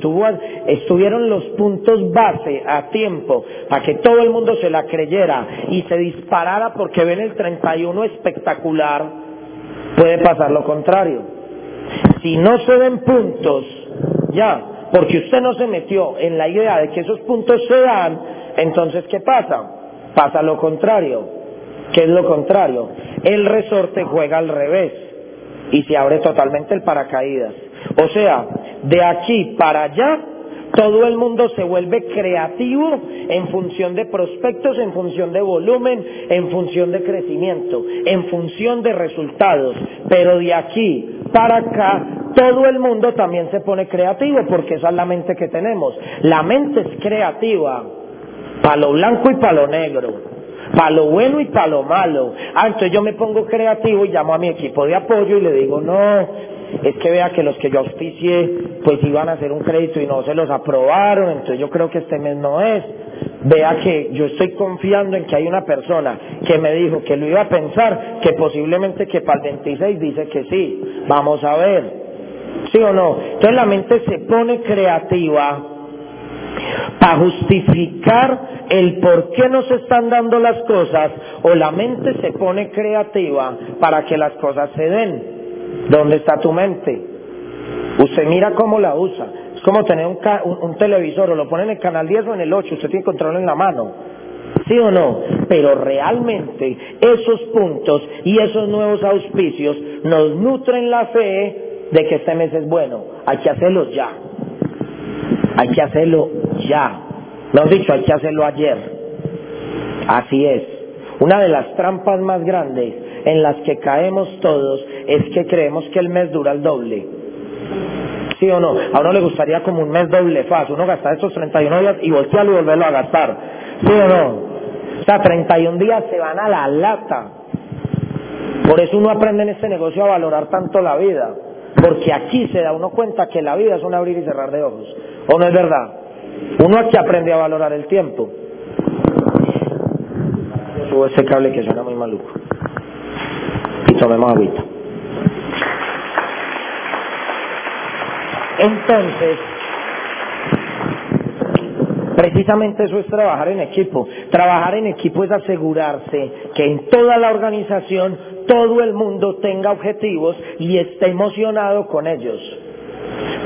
A: estuvieron los puntos base a tiempo para que todo el mundo se la creyera y se disparara porque ven el 31 espectacular, puede pasar lo contrario. Si no se den puntos, ya, porque usted no se metió en la idea de que esos puntos se dan, entonces ¿qué pasa? Pasa lo contrario ¿Qué es lo contrario? El resorte juega al revés y se abre totalmente el paracaídas. O sea, de aquí para allá, todo el mundo se vuelve creativo en función de prospectos, en función de volumen, en función de crecimiento, en función de resultados. Pero de aquí para acá, todo el mundo también se pone creativo porque esa es la mente que tenemos. La mente es creativa, para lo blanco y para lo negro para lo bueno y para lo malo. Ah, entonces yo me pongo creativo y llamo a mi equipo de apoyo y le digo, no, es que vea que los que yo auspicié pues iban a hacer un crédito y no se los aprobaron, entonces yo creo que este mes no es. Vea que yo estoy confiando en que hay una persona que me dijo que lo iba a pensar, que posiblemente que para el 26 dice que sí. Vamos a ver. ¿Sí o no? Entonces la mente se pone creativa para justificar el por qué no se están dando las cosas o la mente se pone creativa para que las cosas se den. ¿Dónde está tu mente? Usted mira cómo la usa. Es como tener un, un, televisor, o lo pone en el canal 10 o en el 8, usted tiene control en la mano. ¿Sí o no? Pero realmente esos puntos y esos nuevos auspicios nos nutren la fe de que este mes es bueno. Hay que hacerlo ya. Hay que hacerlo ya. Me han dicho, hay que hacerlo ayer. Así es. Una de las trampas más grandes en las que caemos todos es que creemos que el mes dura el doble. ¿Sí o no? A uno le gustaría como un mes doble faz, uno gastar esos 31 días y voltearlo y volverlo a gastar. ¿Sí o no? O sea, 31 días se van a la lata. Por eso uno aprende en este negocio a valorar tanto la vida. Porque aquí se da uno cuenta que la vida es un abrir y cerrar de ojos. ¿O no es verdad? Uno aquí aprende a valorar el tiempo. Subo ese cable que suena muy maluco. Y tomemos agüita. Entonces, precisamente eso es trabajar en equipo. Trabajar en equipo es asegurarse que en toda la organización todo el mundo tenga objetivos y esté emocionado con ellos.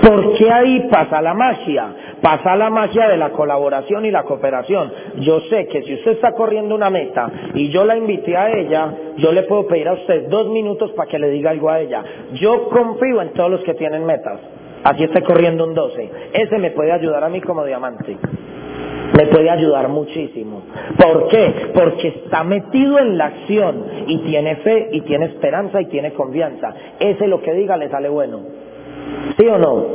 A: Porque ahí pasa la magia, pasa la magia de la colaboración y la cooperación. Yo sé que si usted está corriendo una meta y yo la invité a ella, yo le puedo pedir a usted dos minutos para que le diga algo a ella. Yo confío en todos los que tienen metas. Así esté corriendo un 12. Ese me puede ayudar a mí como diamante. Me puede ayudar muchísimo. ¿Por qué? Porque está metido en la acción y tiene fe y tiene esperanza y tiene confianza. Ese lo que diga le sale bueno. ¿Sí o no?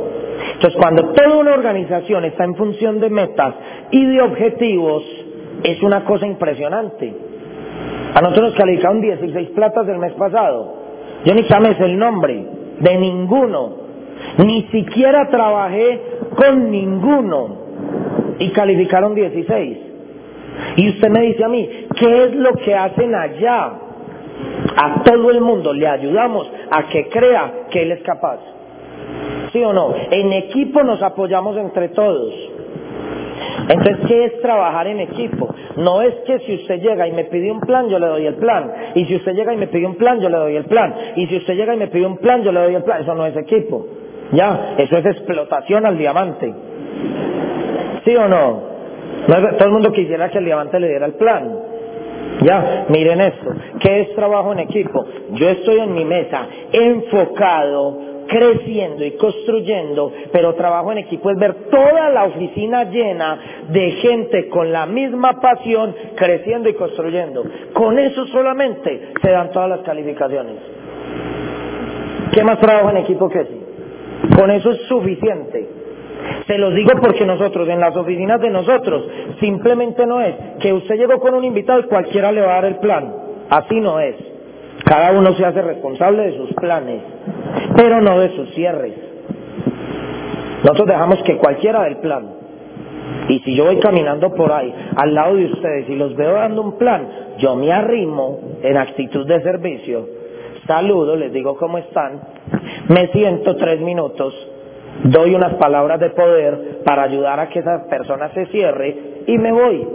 A: Entonces, cuando toda una organización está en función de metas y de objetivos, es una cosa impresionante. A nosotros nos calificaron 16 platas del mes pasado. Yo ni sabes el nombre de ninguno. Ni siquiera trabajé con ninguno. Y calificaron 16. Y usted me dice a mí, ¿qué es lo que hacen allá? A todo el mundo le ayudamos a que crea que él es capaz. ¿Sí o no? En equipo nos apoyamos entre todos. Entonces, ¿qué es trabajar en equipo? No es que si usted llega y me pide un plan, yo le doy el plan. Y si usted llega y me pide un plan, yo le doy el plan. Y si usted llega y me pide un plan, yo le doy el plan. Eso no es equipo. Ya, eso es explotación al diamante. ¿Sí o no? todo el mundo quisiera que el diamante le diera el plan. Ya, miren esto. ¿Qué es trabajo en equipo? Yo estoy en mi mesa enfocado creciendo y construyendo, pero trabajo en equipo es ver toda la oficina llena de gente con la misma pasión, creciendo y construyendo. Con eso solamente se dan todas las calificaciones. ¿Qué más trabajo en equipo que sí? Con eso es suficiente. Se los digo porque nosotros, en las oficinas de nosotros, simplemente no es que usted llegó con un invitado y cualquiera le va a dar el plan. Así no es. Cada uno se hace responsable de sus planes, pero no de sus cierres. Nosotros dejamos que cualquiera del plan. Y si yo voy caminando por ahí, al lado de ustedes, y los veo dando un plan, yo me arrimo en actitud de servicio, saludo, les digo cómo están, me siento tres minutos, doy unas palabras de poder para ayudar a que esa persona se cierre y me voy.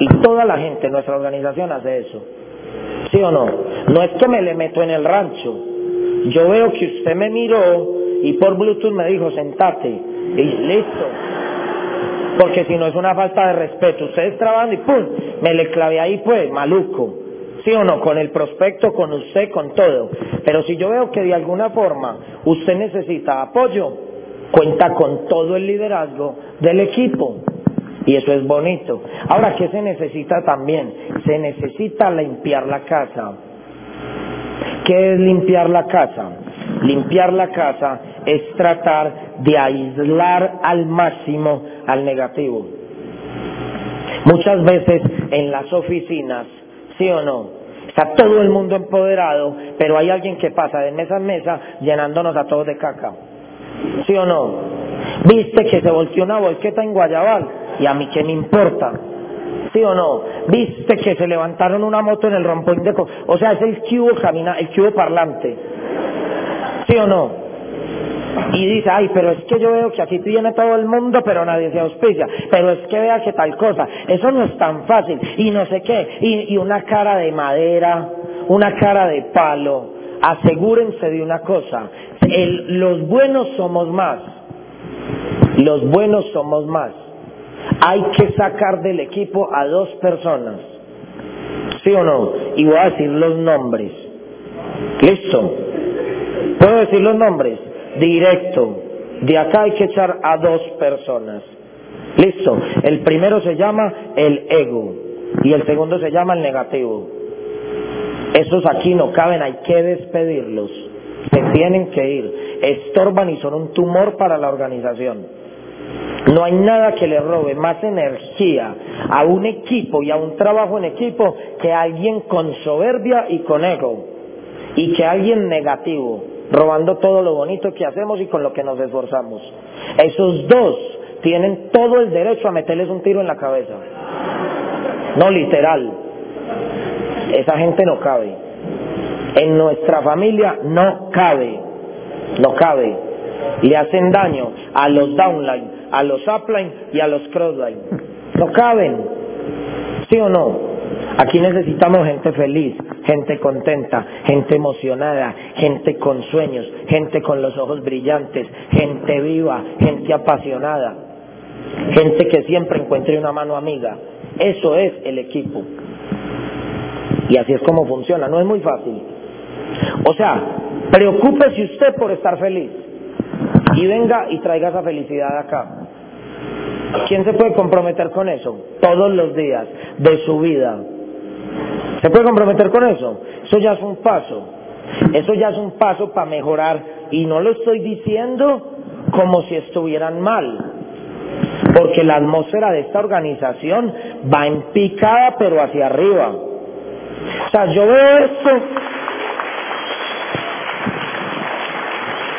A: Y toda la gente en nuestra organización hace eso. ¿Sí o no? No es que me le meto en el rancho. Yo veo que usted me miró y por Bluetooth me dijo, sentate. Y listo. Porque si no es una falta de respeto. Ustedes trabajando y ¡pum! Me le clavé ahí pues, maluco. ¿Sí o no? Con el prospecto, con usted, con todo. Pero si yo veo que de alguna forma usted necesita apoyo, cuenta con todo el liderazgo del equipo. Y eso es bonito. Ahora, ¿qué se necesita también? Se necesita limpiar la casa. ¿Qué es limpiar la casa? Limpiar la casa es tratar de aislar al máximo al negativo. Muchas veces en las oficinas, ¿sí o no? Está todo el mundo empoderado, pero hay alguien que pasa de mesa en mesa llenándonos a todos de caca. ¿Sí o no? ¿Viste que se volteó una volqueta en Guayabal? ¿Y a mí qué me importa? ¿Sí o no? ¿Viste que se levantaron una moto en el rompón de... O sea, es el cubo camina, el cubo parlante. ¿Sí o no? Y dice, ay, pero es que yo veo que aquí viene todo el mundo, pero nadie se auspicia. Pero es que vea que tal cosa. Eso no es tan fácil. Y no sé qué. Y, una cara de madera, una cara de palo. Asegúrense de una cosa. Los buenos somos más. Los buenos somos más hay que sacar del equipo a dos personas. ¿Sí o no? Y voy a decir los nombres. ¿Listo? ¿Puedo decir los nombres? Directo. De acá hay que echar a dos personas. ¿Listo? El primero se llama el ego y el segundo se llama el negativo. Esos aquí no caben, hay que despedirlos. Se tienen que ir. Estorban y son un tumor para la organización. No hay nada que le robe más energía a un equipo y a un trabajo en equipo que alguien con soberbia y con ego. Y que alguien negativo, robando todo lo bonito que hacemos y con lo que nos esforzamos. Esos dos tienen todo el derecho a meterles un tiro en la cabeza. No literal. Esa gente no cabe. En nuestra familia no cabe. No cabe. Le hacen daño a los downline, a los upline y a los crossline. No caben. ¿Sí o no? Aquí necesitamos gente feliz, gente contenta, gente emocionada, gente con sueños, gente con los ojos brillantes, gente viva, gente apasionada, gente que siempre encuentre una mano amiga. Eso es el equipo. Y así es como funciona, no es muy fácil. O sea, preocúpese usted por estar feliz y venga y traiga esa felicidad acá. ¿Quién se puede comprometer con eso? Todos los días de su vida. ¿Se puede comprometer con eso? Eso ya es un paso. Eso ya es un paso para mejorar. Y no lo estoy diciendo como si estuvieran mal. Porque la atmósfera de esta organización va en picada pero hacia arriba. O sea, yo veo esto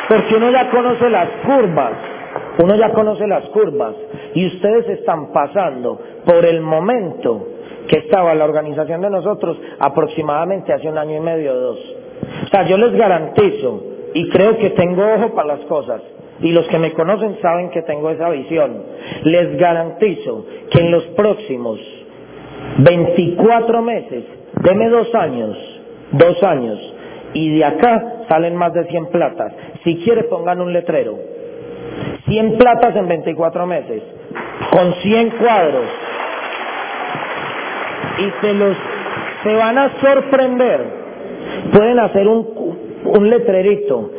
A: porque uno ya conoce las curvas, uno ya conoce las curvas y ustedes están pasando por el momento que estaba la organización de nosotros aproximadamente hace un año y medio o dos. O sea, yo les garantizo y creo que tengo ojo para las cosas y los que me conocen saben que tengo esa visión. Les garantizo que en los próximos 24 meses, deme dos años, dos años, y de acá salen más de 100 platas. Si quiere pongan un letrero. 100 platas en 24 meses, con 100 cuadros. Y se los se van a sorprender. Pueden hacer un, un letrerito.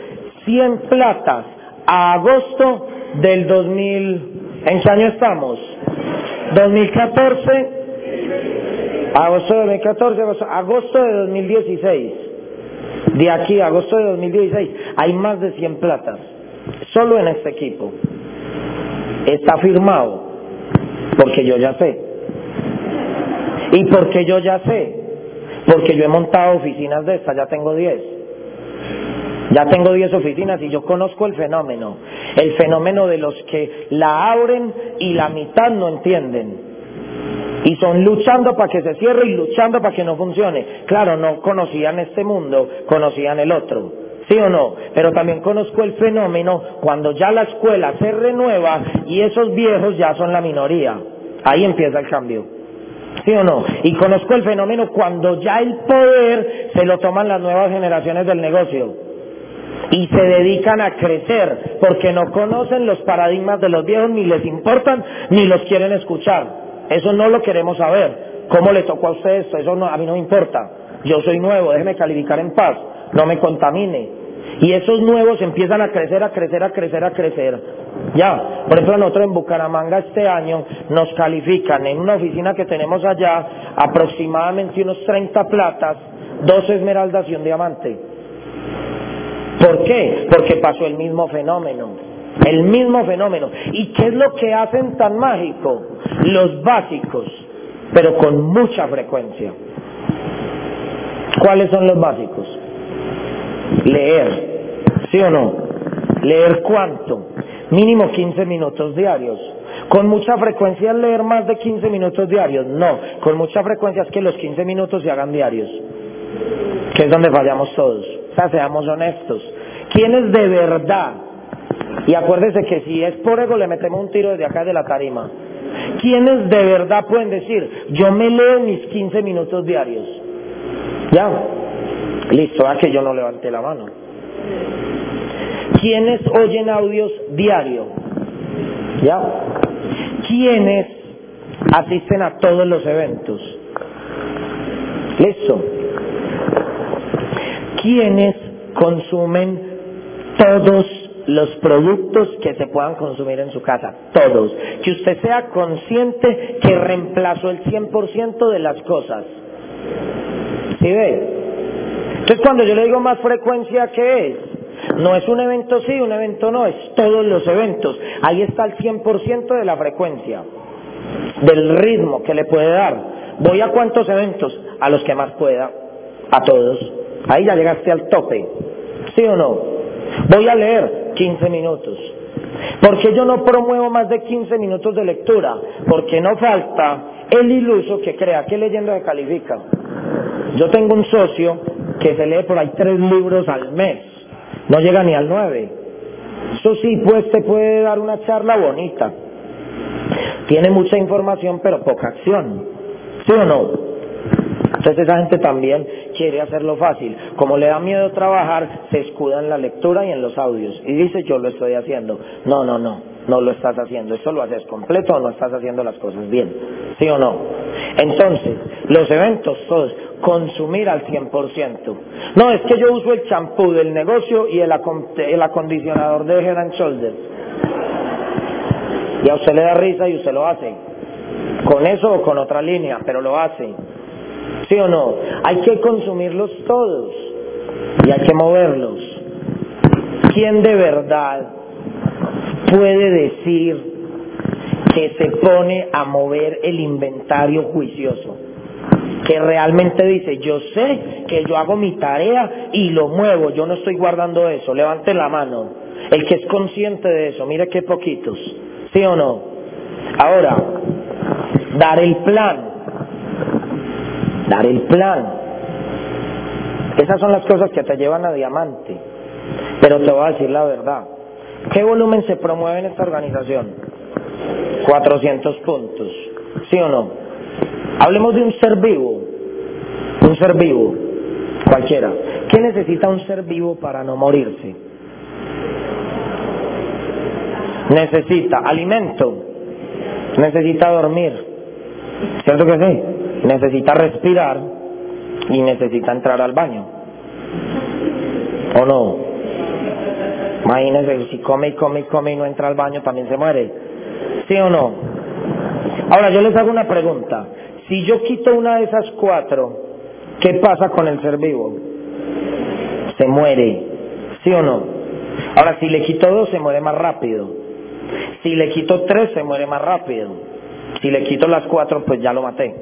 A: 100 platas a agosto del 2000. ¿En qué año estamos? 2014. Agosto de 2014, agosto de 2016 de aquí a agosto de 2016 hay más de 100 platas. solo en este equipo, está firmado porque yo ya sé. ¿Y porque yo ya sé? Porque yo he montado oficinas de estas, ya tengo 10. Ya tengo 10 oficinas y yo conozco el fenómeno. El fenómeno de los que la abren y la mitad no entienden. Y son luchando para que se cierre y luchando para que no funcione. Claro, no conocían este mundo, conocían el otro. ¿Sí o no? Pero también conozco el fenómeno cuando ya la escuela se renueva y esos viejos ya son la minoría. Ahí empieza el cambio. ¿Sí o no? Y conozco el fenómeno cuando ya el poder se lo toman las nuevas generaciones del negocio y se dedican a crecer porque no conocen los paradigmas de los viejos, ni les importan, ni los quieren escuchar. Eso no lo queremos saber. ¿Cómo le tocó a usted esto? Eso no, a mí no me importa. Yo soy nuevo, déjeme calificar en paz, no me contamine. Y esos nuevos empiezan a crecer, a crecer, a crecer, a crecer. Ya, por ejemplo, nosotros en Bucaramanga este año nos califican en una oficina que tenemos allá aproximadamente unos 30 platas, dos esmeraldas y un diamante. ¿Por qué? Porque pasó el mismo fenómeno. El mismo fenómeno. ¿Y qué es lo que hacen tan mágico? Los básicos, pero con mucha frecuencia. ¿Cuáles son los básicos? Leer, ¿sí o no? ¿Leer cuánto? Mínimo 15 minutos diarios. ¿Con mucha frecuencia leer más de 15 minutos diarios? No, con mucha frecuencia es que los 15 minutos se hagan diarios, que es donde fallamos todos. O sea, seamos honestos. ¿Quiénes de verdad y acuérdese que si es por ego le metemos un tiro desde acá de la tarima. ¿Quiénes de verdad pueden decir, yo me leo mis 15 minutos diarios? Ya, listo, a que yo no levanté la mano. ¿Quiénes oyen audios diario? ¿Ya? ¿Quiénes asisten a todos los eventos? Listo. ¿Quiénes consumen todos los productos que se puedan consumir en su casa, todos. Que usted sea consciente que reemplazó el 100% de las cosas. ¿Sí ve? Entonces cuando yo le digo más frecuencia, ¿qué es? No es un evento sí, un evento no, es todos los eventos. Ahí está el 100% de la frecuencia, del ritmo que le puede dar. ¿Voy a cuántos eventos? A los que más pueda, a todos. Ahí ya llegaste al tope. ¿Sí o no? Voy a leer 15 minutos. Porque yo no promuevo más de 15 minutos de lectura, porque no falta el iluso que crea que leyendo se califica. Yo tengo un socio que se lee por ahí tres libros al mes, no llega ni al nueve. Eso sí, pues te puede dar una charla bonita. Tiene mucha información pero poca acción. ¿Sí o no? Entonces esa gente también quiere hacerlo fácil. Como le da miedo trabajar, se escuda en la lectura y en los audios. Y dice, yo lo estoy haciendo. No, no, no, no lo estás haciendo. Esto lo haces completo o no estás haciendo las cosas bien. ¿Sí o no? Entonces, los eventos todos, consumir al 100%. No, es que yo uso el champú del negocio y el, el acondicionador de Head and Shoulders. Y a usted le da risa y usted lo hace. Con eso o con otra línea, pero lo hace. ¿Sí o no? Hay que consumirlos todos y hay que moverlos. ¿Quién de verdad puede decir que se pone a mover el inventario juicioso? Que realmente dice, yo sé que yo hago mi tarea y lo muevo, yo no estoy guardando eso, levante la mano. El que es consciente de eso, mire qué poquitos, ¿sí o no? Ahora, dar el plan dar el plan. Esas son las cosas que te llevan a diamante. Pero te voy a decir la verdad. ¿Qué volumen se promueve en esta organización? 400 puntos. ¿Sí o no? Hablemos de un ser vivo. Un ser vivo. Cualquiera. ¿Qué necesita un ser vivo para no morirse? Necesita alimento. Necesita dormir. ¿Cierto que sí? Necesita respirar y necesita entrar al baño. ¿O no? Imagínense, si come y come y come y no entra al baño, también se muere. ¿Sí o no? Ahora, yo les hago una pregunta. Si yo quito una de esas cuatro, ¿qué pasa con el ser vivo? Se muere. ¿Sí o no? Ahora, si le quito dos, se muere más rápido. Si le quito tres, se muere más rápido. Si le quito las cuatro, pues ya lo maté.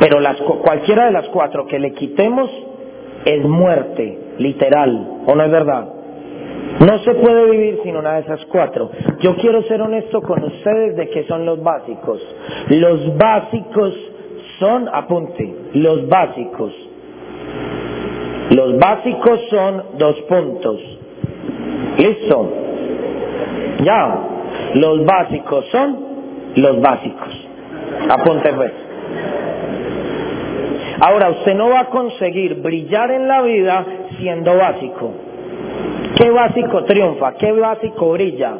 A: Pero las, cualquiera de las cuatro que le quitemos es muerte, literal, ¿o no es verdad? No se puede vivir sin una de esas cuatro. Yo quiero ser honesto con ustedes de qué son los básicos. Los básicos son, apunte, los básicos. Los básicos son dos puntos. ¿Listo? Ya. Los básicos son los básicos. Apunte pues. Ahora, usted no va a conseguir brillar en la vida siendo básico. ¿Qué básico triunfa? ¿Qué básico brilla?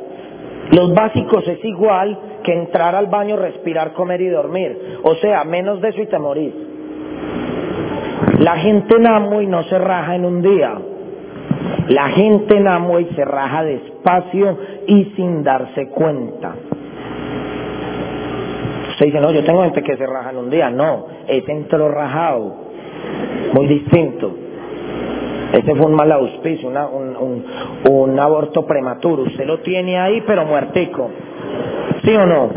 A: Los básicos es igual que entrar al baño, respirar, comer y dormir. O sea, menos de eso y te morís. La gente en y no se raja en un día. La gente en y se raja despacio y sin darse cuenta. Usted dice, no, yo tengo gente que se raja en un día. No, es entro rajado. Muy distinto. Ese fue un mal auspicio, un, un, aborto prematuro. Usted lo tiene ahí, pero muertico. ¿Sí o no?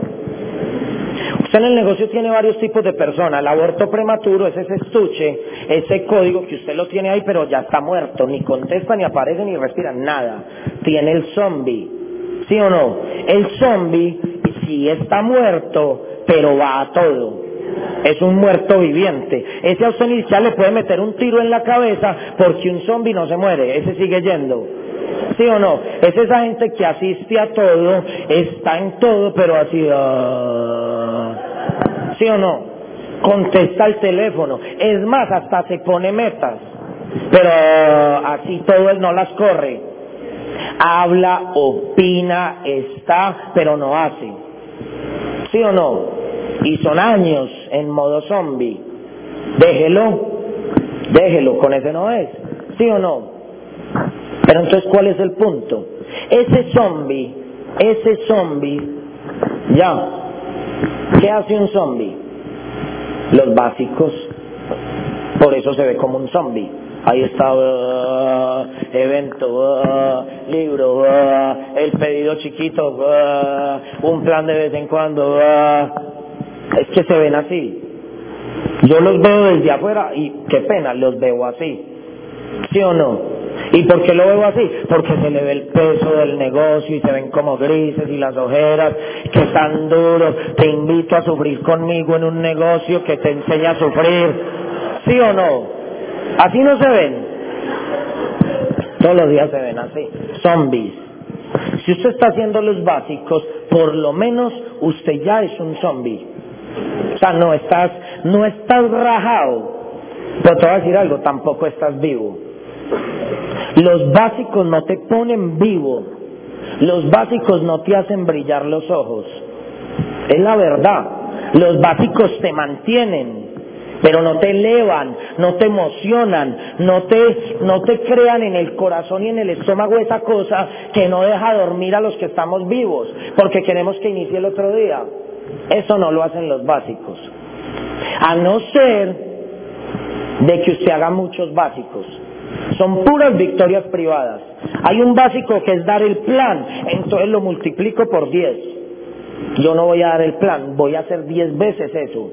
A: Usted en el negocio tiene varios tipos de personas. El aborto prematuro es ese estuche, ese código que usted lo tiene ahí, pero ya está muerto. Ni contesta, ni aparece, ni respira, nada. Tiene el zombie. ¿Sí o no? El zombie sí está muerto, pero va a todo es un muerto viviente. Ese a usted inicial le puede meter un tiro en la cabeza porque un zombie no se muere, ese sigue yendo. ¿Sí o no? Es esa gente que asiste a todo, está en todo, pero así... Ah, ¿Sí o no? Contesta el teléfono. Es más, hasta se pone metas. Pero así todo él no las corre. Habla, opina, está, pero no hace. ¿Sí o no? Y son años en modo zombie. Déjelo, déjelo, con ese no es, ¿sí o no? Pero entonces, ¿cuál es el punto? Ese zombie, ese zombie, ya, ¿qué hace un zombie? Los básicos, por eso se ve como un zombie. Ahí está uh, evento, uh, libro, uh, el pedido chiquito, un plan de vez en cuando, es que se ven así. Yo los veo desde afuera y qué pena, los veo así. ¿Sí o no? ¿Y por qué lo veo así? Porque se le ve el peso del negocio y se ven como grises y las ojeras, que tan duro. Te invito a sufrir conmigo en un negocio que te enseña a sufrir. ¿Sí o no? Así no se ven. Todos los días se ven así. Zombies. Si usted está haciendo los básicos, por lo menos usted ya es un zombie. O sea, no estás, no estás rajado. Pero te voy a decir algo, tampoco estás vivo. Los básicos no te ponen vivo. Los básicos no te hacen brillar los ojos. Es la verdad. Los básicos te mantienen, pero no te elevan, no te emocionan, no te, no te crean en el corazón y en el estómago esa cosa que no deja dormir a los que estamos vivos, porque queremos que inicie el otro día. Eso no lo hacen los básicos. A no ser de que usted haga muchos básicos. Son puras victorias privadas. Hay un básico que es dar el plan, entonces lo multiplico por 10. Yo no voy a dar el plan, voy a hacer 10 veces eso.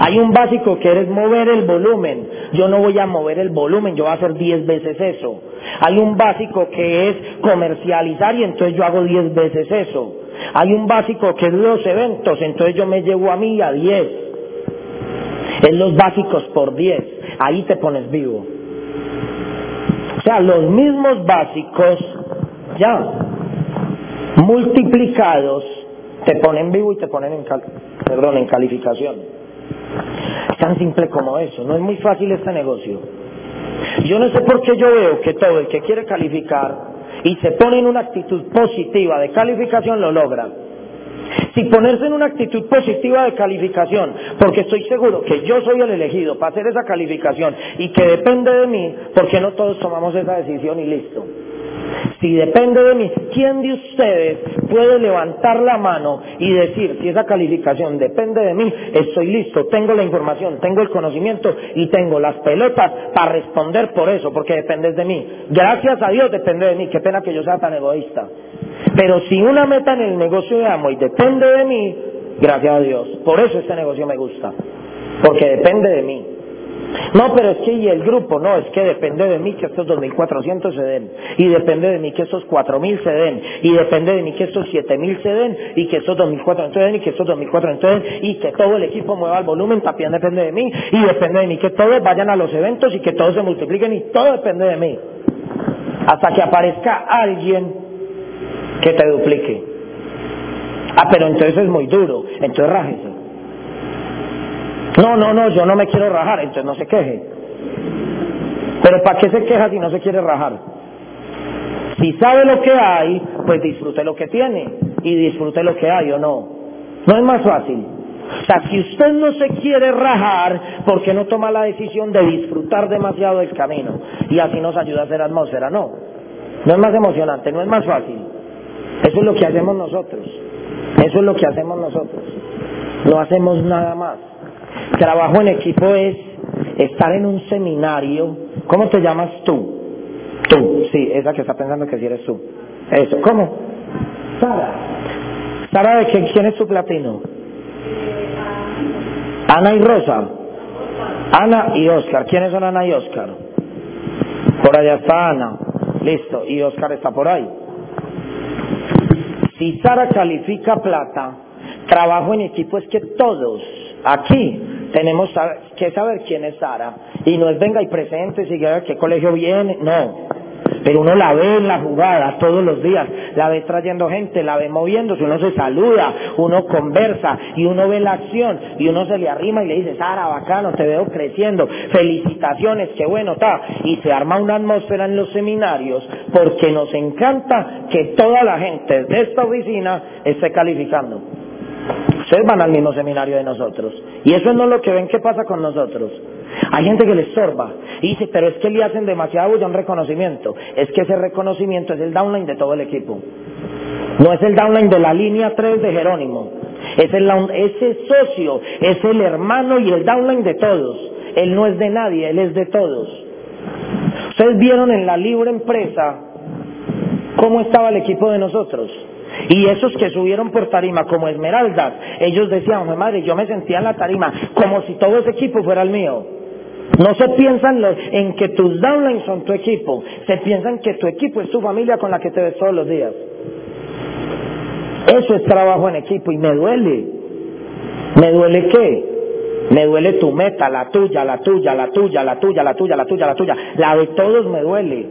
A: Hay un básico que es mover el volumen. Yo no voy a mover el volumen, yo voy a hacer 10 veces eso. Hay un básico que es comercializar y entonces yo hago 10 veces eso. Hay un básico que es los eventos, entonces yo me llevo a mí a 10. Es los básicos por 10. Ahí te pones vivo. O sea, los mismos básicos, ya, multiplicados, te ponen vivo y te ponen en, perdón, en calificación. Tan simple como eso. No es muy fácil este negocio. Yo no sé por qué yo veo que todo el que quiere calificar y se pone en una actitud positiva de calificación, lo logra. Si ponerse en una actitud positiva de calificación, porque estoy seguro que yo soy el elegido para hacer esa calificación y que depende de mí, porque no todos tomamos esa decisión y listo. Si depende de mí, ¿quién de ustedes puede levantar la mano y decir, si esa calificación depende de mí, estoy listo, tengo la información, tengo el conocimiento y tengo las pelotas para responder por eso, porque depende de mí? Gracias a Dios depende de mí, qué pena que yo sea tan egoísta. Pero si una meta en el negocio de amo y depende de mí, gracias a Dios, por eso este negocio me gusta, porque depende de mí. No, pero es que y el grupo, no, es que depende de mí que estos 2.400 se den, y depende de mí que estos 4.000 se den, y depende de mí que estos 7.000 se den, y que estos 2.400 se den, y que estos 2.400 se y que todo el equipo mueva el volumen, también depende de mí, y depende de mí que todos vayan a los eventos y que todos se multipliquen, y todo depende de mí. Hasta que aparezca alguien que te duplique. Ah, pero entonces es muy duro, entonces rájese. No, no, no, yo no me quiero rajar, entonces no se queje. Pero ¿para qué se queja si no se quiere rajar? Si sabe lo que hay, pues disfrute lo que tiene y disfrute lo que hay o no. No es más fácil. O sea, si usted no se quiere rajar, ¿por qué no toma la decisión de disfrutar demasiado del camino? Y así nos ayuda a hacer atmósfera. No, no es más emocionante, no es más fácil. Eso es lo que hacemos nosotros. Eso es lo que hacemos nosotros. No hacemos nada más. Trabajo en equipo es estar en un seminario. ¿Cómo te llamas tú? Tú, sí, esa que está pensando que si eres tú. Eso, ¿cómo? Sara. Sara, ¿de qué, quién es tu platino? Ana y Rosa. Ana y Oscar. ¿Quiénes son Ana y Oscar? Por allá está Ana. Listo. Y Oscar está por ahí. Si Sara califica plata, trabajo en equipo es que todos aquí tenemos que saber quién es Sara. Y no es venga y presente, si qué colegio viene, no. Pero uno la ve en la jugada todos los días, la ve trayendo gente, la ve moviéndose, uno se saluda, uno conversa y uno ve la acción y uno se le arrima y le dice, Sara, bacano, te veo creciendo, felicitaciones, qué bueno, está. Y se arma una atmósfera en los seminarios porque nos encanta que toda la gente de esta oficina esté calificando. Ustedes van al mismo seminario de nosotros. Y eso no es lo que ven que pasa con nosotros. Hay gente que les sorba y dice, pero es que le hacen demasiado bulla un reconocimiento. Es que ese reconocimiento es el downline de todo el equipo. No es el downline de la línea 3 de Jerónimo. Es el, ese socio, es el hermano y el downline de todos. Él no es de nadie, él es de todos. Ustedes vieron en la libre empresa cómo estaba el equipo de nosotros. Y esos que subieron por tarima como esmeraldas, ellos decían, madre, yo me sentía en la tarima como si todo ese equipo fuera el mío. No se piensan en que tus downlines son tu equipo, se piensan que tu equipo es tu familia con la que te ves todos los días. Eso es trabajo en equipo y me duele. ¿Me duele qué? Me duele tu meta, la tuya, la tuya, la tuya, la tuya, la tuya, la tuya, la tuya. La de todos me duele.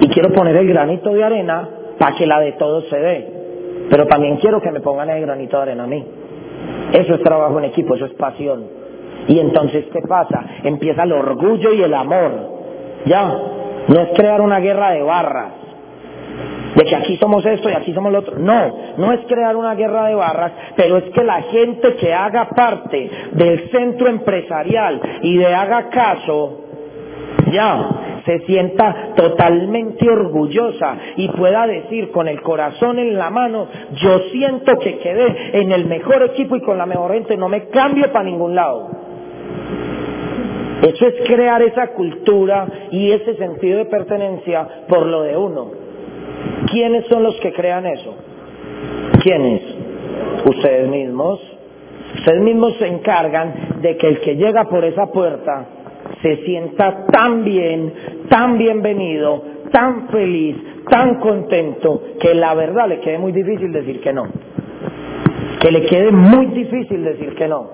A: Y quiero poner el granito de arena para que la de todos se dé. Pero también quiero que me pongan el granito de arena a mí. Eso es trabajo en equipo, eso es pasión. Y entonces, ¿qué pasa? Empieza el orgullo y el amor. Ya, no es crear una guerra de barras, de que aquí somos esto y aquí somos lo otro. No, no es crear una guerra de barras, pero es que la gente que haga parte del centro empresarial y de haga caso, ya, se sienta totalmente orgullosa y pueda decir con el corazón en la mano, yo siento que quedé en el mejor equipo y con la mejor gente, no me cambio para ningún lado. Eso es crear esa cultura y ese sentido de pertenencia por lo de uno. ¿Quiénes son los que crean eso? ¿Quiénes? Ustedes mismos. Ustedes mismos se encargan de que el que llega por esa puerta se sienta tan bien, tan bienvenido, tan feliz, tan contento, que la verdad le quede muy difícil decir que no. Que le quede muy difícil decir que no.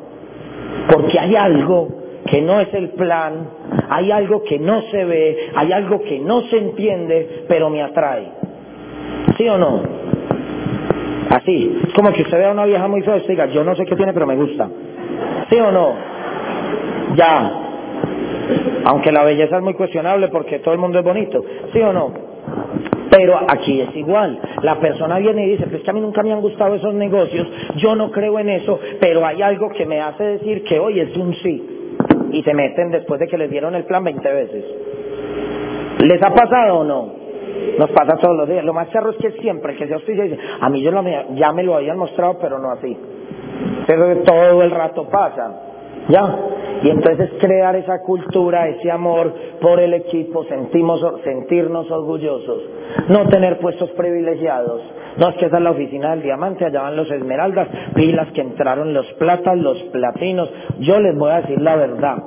A: Porque hay algo que no es el plan, hay algo que no se ve, hay algo que no se entiende, pero me atrae. ¿Sí o no? Así, es como que usted vea a una vieja muy fea y diga, yo no sé qué tiene, pero me gusta. ¿Sí o no? Ya, aunque la belleza es muy cuestionable porque todo el mundo es bonito, ¿sí o no? Pero aquí es igual. La persona viene y dice, pues que a mí nunca me han gustado esos negocios, yo no creo en eso, pero hay algo que me hace decir que hoy es un sí. Y se meten después de que les dieron el plan 20 veces. ¿Les ha pasado o no? Nos pasa todos los días. Lo más charro es que siempre que se auspicia dice, a mí yo ya me lo habían mostrado, pero no así. Pero todo el rato pasa. ¿Ya? Y entonces crear esa cultura, ese amor por el equipo, sentimos, sentirnos orgullosos, no tener puestos privilegiados. No es que esa es la oficina del diamante, allá van los esmeraldas, pilas que entraron los platas, los platinos. Yo les voy a decir la verdad.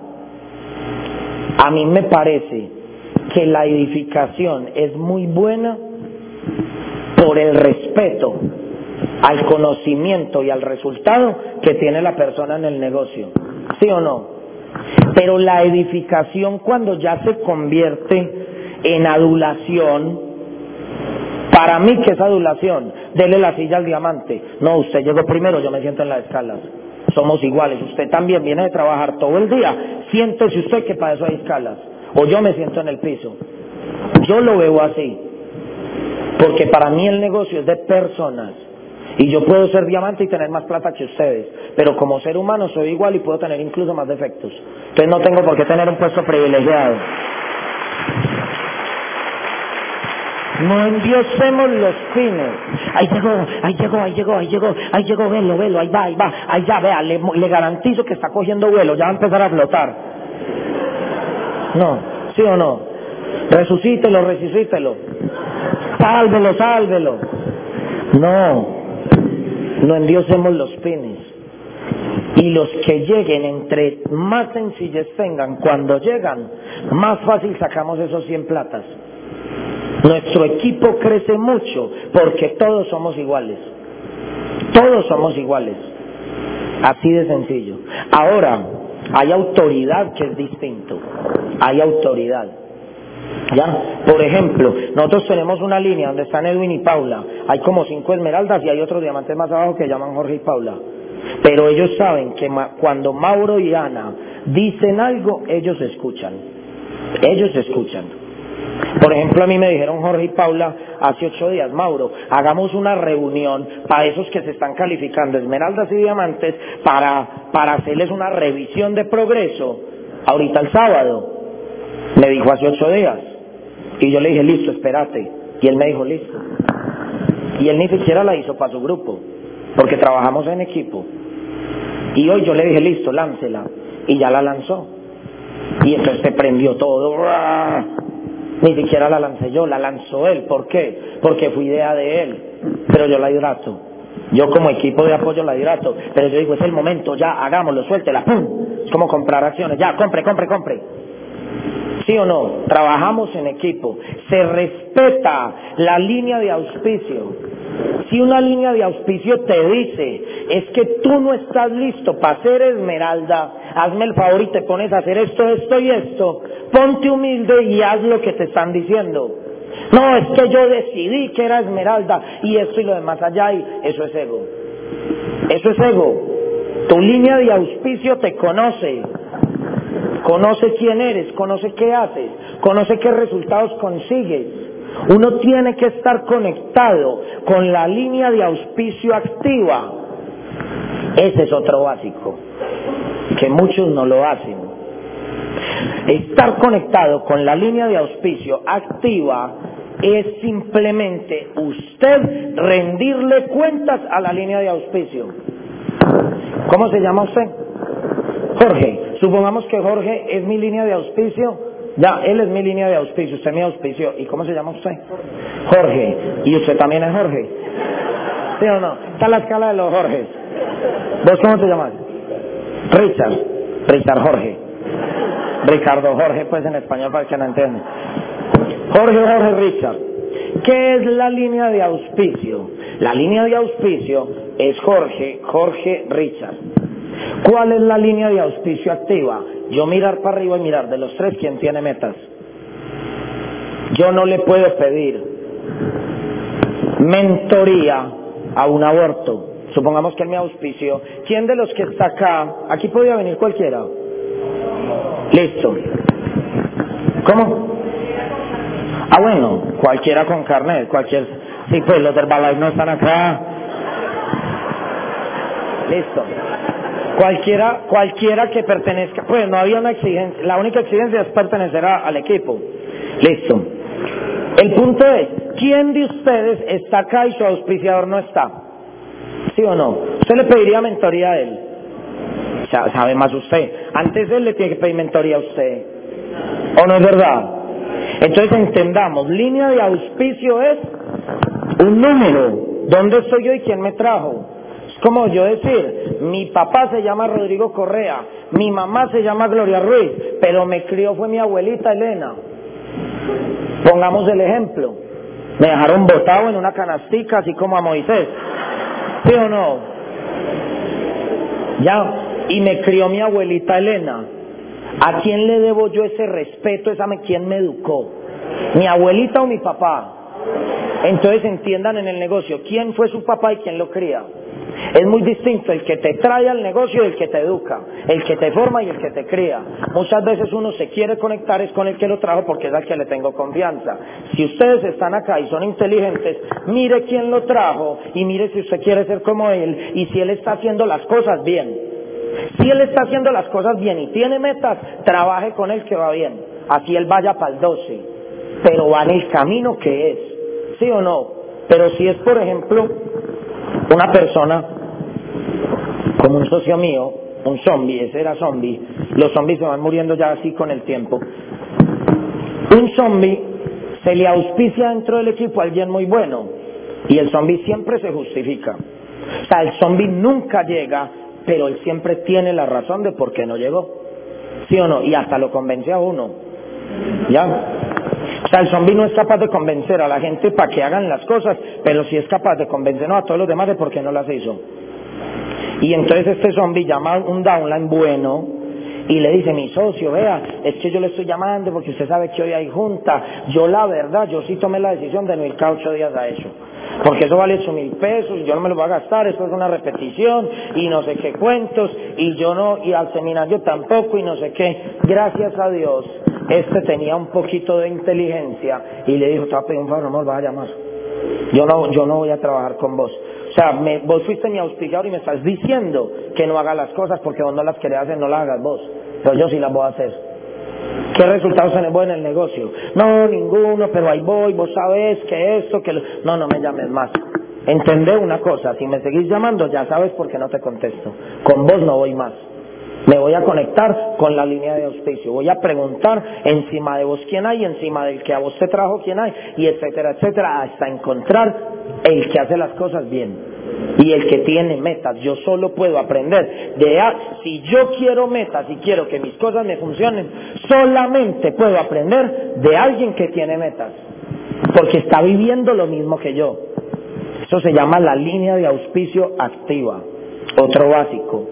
A: A mí me parece que la edificación es muy buena por el respeto al conocimiento y al resultado que tiene la persona en el negocio. ¿Sí o no? Pero la edificación cuando ya se convierte en adulación, para mí que es adulación, dele la silla al diamante. No, usted llegó primero, yo me siento en las escalas. Somos iguales. Usted también viene de trabajar todo el día. Siéntese usted que para eso hay escalas. O yo me siento en el piso. Yo lo veo así. Porque para mí el negocio es de personas. Y yo puedo ser diamante y tener más plata que ustedes, pero como ser humano soy igual y puedo tener incluso más defectos. Entonces no tengo por qué tener un puesto privilegiado. No endiosemos los fines. Ahí llegó, ahí llegó, ahí llegó, ahí llegó, ahí llegó, velo, velo, ahí va, ahí va, ahí ya, vea, le, le garantizo que está cogiendo vuelo, ya va a empezar a flotar. No, ¿sí o no? Resucítelo, resucítelo. Sálvelo, sálvelo. No, no endiosemos los fines. Y los que lleguen, entre más sencillez tengan, cuando llegan, más fácil sacamos esos 100 platas. Nuestro equipo crece mucho porque todos somos iguales. Todos somos iguales. Así de sencillo. Ahora, hay autoridad que es distinto. Hay autoridad. ¿Ya? Por ejemplo, nosotros tenemos una línea donde están Edwin y Paula. Hay como cinco esmeraldas y hay otros diamantes más abajo que llaman Jorge y Paula. Pero ellos saben que cuando Mauro y Ana dicen algo, ellos escuchan. Ellos escuchan. Por ejemplo, a mí me dijeron Jorge y Paula hace ocho días, Mauro, hagamos una reunión para esos que se están calificando esmeraldas y diamantes para, para hacerles una revisión de progreso ahorita el sábado. Me dijo hace ocho días. Y yo le dije, listo, espérate. Y él me dijo, listo. Y él ni siquiera la hizo para su grupo, porque trabajamos en equipo. Y hoy yo le dije, listo, láncela. Y ya la lanzó. Y entonces se prendió todo. Ni siquiera la lancé yo, la lanzó él. ¿Por qué? Porque fue idea de él. Pero yo la hidrato. Yo como equipo de apoyo la hidrato. Pero yo digo, es el momento, ya, hagámoslo, suéltela, ¡pum! Es como comprar acciones. Ya, compre, compre, compre. ¿Sí o no? Trabajamos en equipo. Se respeta la línea de auspicio. Si una línea de auspicio te dice, es que tú no estás listo para ser esmeralda, hazme el favor y te pones a hacer esto, esto y esto, ponte humilde y haz lo que te están diciendo. No, es que yo decidí que era esmeralda y esto y lo demás allá y eso es ego. Eso es ego. Tu línea de auspicio te conoce, conoce quién eres, conoce qué haces, conoce qué resultados consigues. Uno tiene que estar conectado con la línea de auspicio activa. Ese es otro básico, que muchos no lo hacen. Estar conectado con la línea de auspicio activa es simplemente usted rendirle cuentas a la línea de auspicio. ¿Cómo se llama usted? Jorge. Supongamos que Jorge es mi línea de auspicio. Ya, él es mi línea de auspicio, usted mi auspicio. ¿Y cómo se llama usted? Jorge. ¿Y usted también es Jorge? ¿Sí o no? Está la escala de los Jorges. ¿Vos cómo te llamas? Richard. Richard Jorge. Ricardo Jorge, pues en español para que no entienda. Jorge Jorge Richard. ¿Qué es la línea de auspicio? La línea de auspicio es Jorge Jorge Richard. ¿Cuál es la línea de auspicio activa? Yo mirar para arriba y mirar de los tres quién tiene metas. Yo no le puedo pedir mentoría a un aborto. Supongamos que él me auspicio. ¿Quién de los que está acá? Aquí podría venir cualquiera. Listo. ¿Cómo? Ah, bueno, cualquiera con carnet, cualquier... Sí, pues los del no están acá. Listo. Cualquiera, cualquiera que pertenezca, pues no había una exigencia, la única exigencia es pertenecer al equipo. Listo. El punto es, ¿quién de ustedes está acá y su auspiciador no está? ¿Sí o no? Usted le pediría mentoría a él. Sabe más usted. Antes él le tiene que pedir mentoría a usted. ¿O no es verdad? Entonces entendamos, línea de auspicio es un número. ¿Dónde estoy yo y quién me trajo? Como yo decir, mi papá se llama Rodrigo Correa, mi mamá se llama Gloria Ruiz, pero me crió fue mi abuelita Elena. Pongamos el ejemplo. Me dejaron botado en una canastica, así como a Moisés. ¿Sí o no? Ya, y me crió mi abuelita Elena. ¿A quién le debo yo ese respeto? Esa quién me educó. ¿Mi abuelita o mi papá? Entonces entiendan en el negocio, ¿quién fue su papá y quién lo cría? Es muy distinto el que te trae al negocio y el que te educa, el que te forma y el que te cría. Muchas veces uno se quiere conectar es con el que lo trajo porque es al que le tengo confianza. Si ustedes están acá y son inteligentes, mire quién lo trajo y mire si usted quiere ser como él y si él está haciendo las cosas bien. Si él está haciendo las cosas bien y tiene metas, trabaje con él que va bien. Así él vaya para el 12, pero va en el camino que es. ¿Sí o no? Pero si es, por ejemplo, una persona como un socio mío, un zombie, ese era zombie, los zombies se van muriendo ya así con el tiempo. Un zombie se le auspicia dentro del equipo a alguien muy bueno y el zombie siempre se justifica. O sea, el zombie nunca llega, pero él siempre tiene la razón de por qué no llegó. ¿Sí o no? Y hasta lo convence a uno. ¿Ya? O sea, el zombi no es capaz de convencer a la gente para que hagan las cosas, pero sí es capaz de convencer a todos los demás de por qué no las hizo. Y entonces este zombi llama un downline bueno y le dice, mi socio, vea, es que yo le estoy llamando porque usted sabe que hoy hay junta. Yo la verdad, yo sí tomé la decisión de no ir cada ocho días a eso. Porque eso vale ocho mil pesos, yo no me lo voy a gastar, eso es una repetición y no sé qué cuentos, y yo no, y al seminario tampoco, y no sé qué. Gracias a Dios, este tenía un poquito de inteligencia y le dijo, te voy a pedir un favor, no me vas a llamar. Yo no, yo no voy a trabajar con vos. O sea, vos fuiste mi auspiciador y me estás diciendo que no haga las cosas porque vos no las querés hacer, no las hagas vos. Pero yo sí las voy a hacer. ¿Qué resultados tenés vos en el negocio? No, ninguno, pero ahí voy, vos sabés que esto, que... Lo... No, no me llames más. Entendé una cosa, si me seguís llamando ya sabes por qué no te contesto. Con vos no voy más. Me voy a conectar con la línea de auspicio. Voy a preguntar encima de vos quién hay, encima del que a vos te trajo quién hay, y etcétera, etcétera, hasta encontrar el que hace las cosas bien y el que tiene metas. Yo solo puedo aprender de si yo quiero metas y quiero que mis cosas me funcionen, solamente puedo aprender de alguien que tiene metas, porque está viviendo lo mismo que yo. Eso se llama la línea de auspicio activa. Otro básico.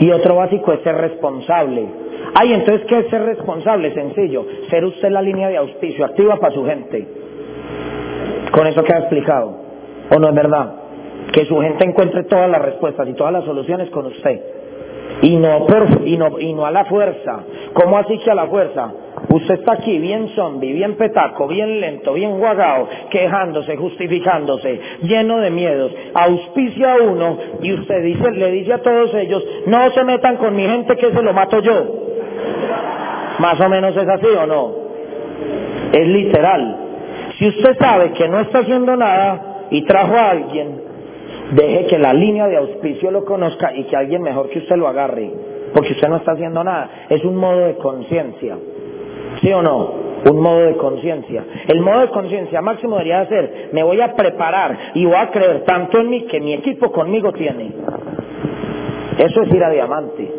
A: Y otro básico es ser responsable. Ay, entonces, ¿qué es ser responsable? Sencillo. Ser usted la línea de auspicio activa para su gente. Con eso queda explicado. ¿O no es verdad? Que su gente encuentre todas las respuestas y todas las soluciones con usted. Y no, por, y no, y no a la fuerza. ¿Cómo así que a la fuerza? Usted está aquí bien zombie, bien petaco, bien lento, bien guagao, quejándose, justificándose, lleno de miedos. Auspicia a uno y usted dice, le dice a todos ellos, no se metan con mi gente que se lo mato yo. Más o menos es así o no. Es literal. Si usted sabe que no está haciendo nada y trajo a alguien, deje que la línea de auspicio lo conozca y que alguien mejor que usted lo agarre, porque usted no está haciendo nada. Es un modo de conciencia. ¿Sí o no? Un modo de conciencia. El modo de conciencia máximo debería ser, me voy a preparar y voy a creer tanto en mí que mi equipo conmigo tiene. Eso es ir a diamante.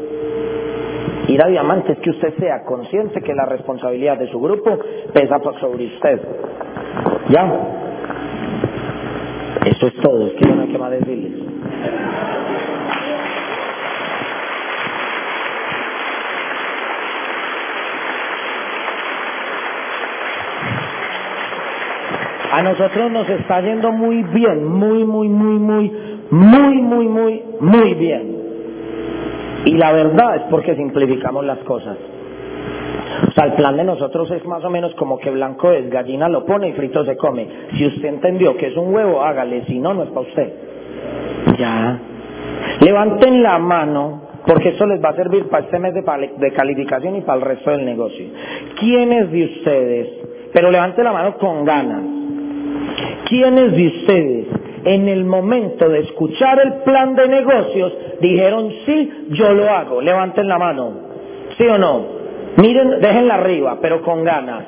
A: Ir a diamante es que usted sea consciente que la responsabilidad de su grupo pesa sobre usted. ¿Ya? Eso es todo, A nosotros nos está yendo muy bien, muy, muy, muy, muy, muy, muy, muy, muy bien. Y la verdad es porque simplificamos las cosas. O sea, el plan de nosotros es más o menos como que blanco es, gallina lo pone y frito se come. Si usted entendió que es un huevo, hágale, si no, no es para usted. Ya. Levanten la mano, porque eso les va a servir para este mes de, calificación y para el resto del negocio. ¿Quiénes de ustedes pero levante la mano con ganas. ¿Quiénes de ustedes en el momento de escuchar el plan de negocios dijeron, sí, yo lo hago? Levanten la mano. ¿Sí o no? Miren, déjenla arriba, pero con ganas.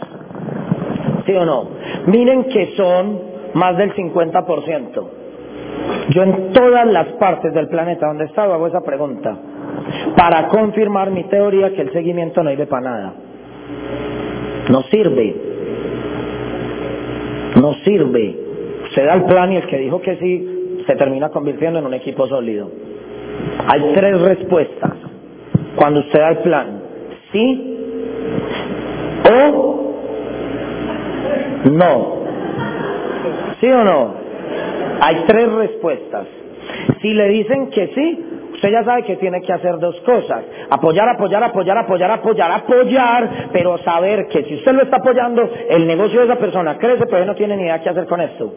A: ¿Sí o no? Miren que son más del 50%. Yo en todas las partes del planeta donde he estado hago esa pregunta para confirmar mi teoría que el seguimiento no sirve para nada. No sirve. No sirve. Se da el plan y el que dijo que sí se termina convirtiendo en un equipo sólido. Hay tres respuestas cuando usted da el plan. Sí o no. ¿Sí o no? Hay tres respuestas. Si le dicen que sí, usted ya sabe que tiene que hacer dos cosas. Apoyar, apoyar, apoyar, apoyar, apoyar, apoyar, pero saber que si usted lo está apoyando, el negocio de esa persona crece, pero no tiene ni idea qué hacer con esto.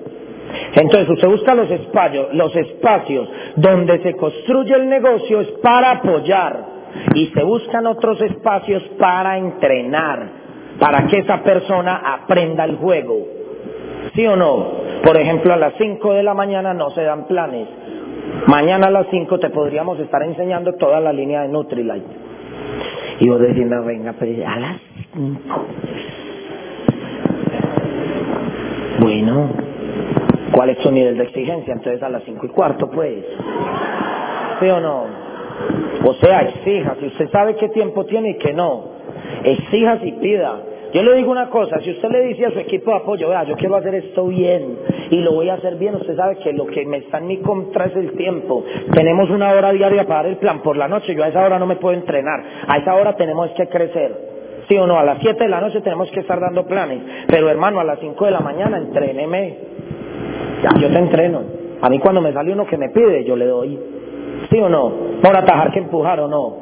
A: Entonces usted busca los espacios, los espacios donde se construye el negocio es para apoyar y se buscan otros espacios para entrenar, para que esa persona aprenda el juego. ¿Sí o no? Por ejemplo, a las 5 de la mañana no se dan planes. Mañana a las 5 te podríamos estar enseñando toda la línea de Nutrilite. Y vos decís, no, venga, pero a las 5. Bueno, ¿cuál es su nivel de exigencia? Entonces a las 5 y cuarto, pues. ¿Sí o no? O sea, exija. Si usted sabe qué tiempo tiene y qué no, exija y pida. Yo le digo una cosa, si usted le dice a su equipo de apoyo, vea, yo quiero hacer esto bien y lo voy a hacer bien, usted sabe que lo que me está en mi contra es el tiempo. Tenemos una hora diaria para dar el plan por la noche, yo a esa hora no me puedo entrenar, a esa hora tenemos que crecer. Sí o no, a las 7 de la noche tenemos que estar dando planes, pero hermano, a las 5 de la mañana entréneme. Ya, yo te entreno. A mí cuando me sale uno que me pide, yo le doy. ¿Sí o no? Por atajar que empujar o no.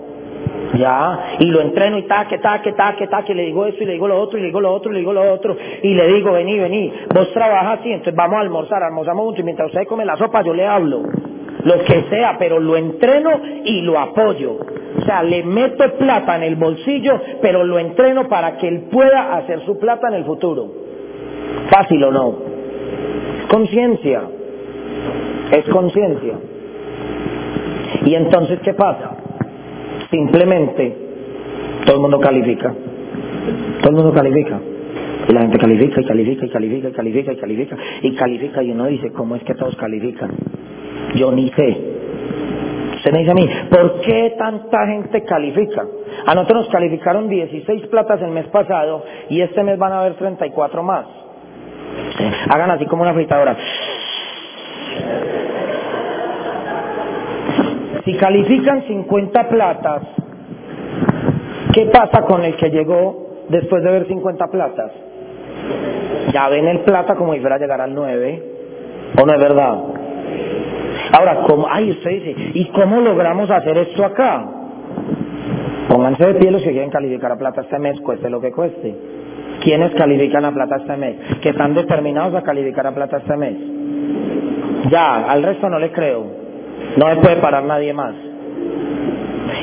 A: Ya, y lo entreno y taque, taque, taque, taque, y le digo eso y le digo lo otro y le digo lo otro y le digo lo otro y le digo, vení, vení, vos trabajas así, entonces vamos a almorzar, almorzamos juntos y mientras usted come la sopa yo le hablo, lo que sea, pero lo entreno y lo apoyo. O sea, le meto plata en el bolsillo, pero lo entreno para que él pueda hacer su plata en el futuro. Fácil o no. Conciencia. Es conciencia. Y entonces, ¿qué pasa? Simplemente todo el mundo califica. Todo el mundo califica. Y la gente califica y califica y califica y califica y califica y califica y uno dice, ¿cómo es que todos califican? Yo ni sé. Usted me dice a mí, ¿por qué tanta gente califica? A nosotros nos calificaron 16 platas el mes pasado y este mes van a haber 34 más. Hagan así como una fritadora. Si califican 50 platas, ¿qué pasa con el que llegó después de ver 50 platas? Ya ven el plata como si fuera llegar al 9, ¿o no es verdad? Ahora, ¿cómo? Ay, usted dice, ¿y cómo logramos hacer esto acá? Pónganse de pie los que quieren calificar a plata este mes, cueste lo que cueste. ¿Quiénes califican a plata este mes? Que están determinados a calificar a plata este mes. Ya, al resto no le creo. No me puede parar nadie más.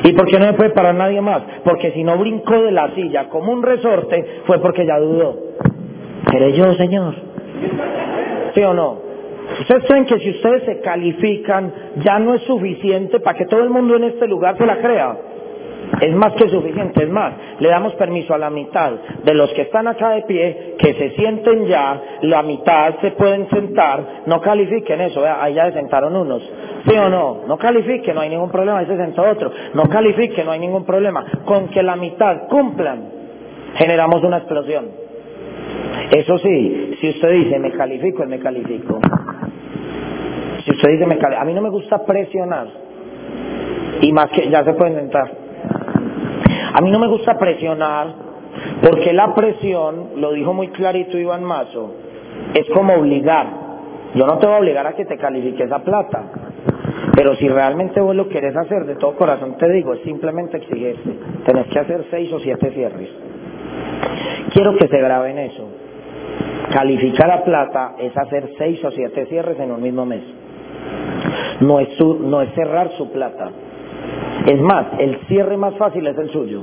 A: ¿Y por qué no me puede parar nadie más? Porque si no brincó de la silla como un resorte, fue porque ya dudó. ¿Seré yo, Señor? ¿Sí o no? ¿Ustedes creen que si ustedes se califican ya no es suficiente para que todo el mundo en este lugar se la crea? Es más que suficiente, es más, le damos permiso a la mitad de los que están acá de pie que se sienten ya, la mitad se pueden sentar, no califiquen eso, ahí ya se sentaron unos, ¿sí o no? No califiquen, no hay ningún problema, ahí se sentó otro, no califiquen, no hay ningún problema, con que la mitad cumplan, generamos una explosión. Eso sí, si usted dice me califico, me califico. Si usted dice me califico, a mí no me gusta presionar, y más que ya se pueden sentar. A mí no me gusta presionar, porque la presión, lo dijo muy clarito Iván Mazo, es como obligar. Yo no te voy a obligar a que te califiques esa plata, pero si realmente vos lo querés hacer de todo corazón, te digo, es simplemente exigirte. Tenés que hacer seis o siete cierres. Quiero que se graben eso. Calificar a plata es hacer seis o siete cierres en un mismo mes. No es, no es cerrar su plata. Es más, el cierre más fácil es el suyo.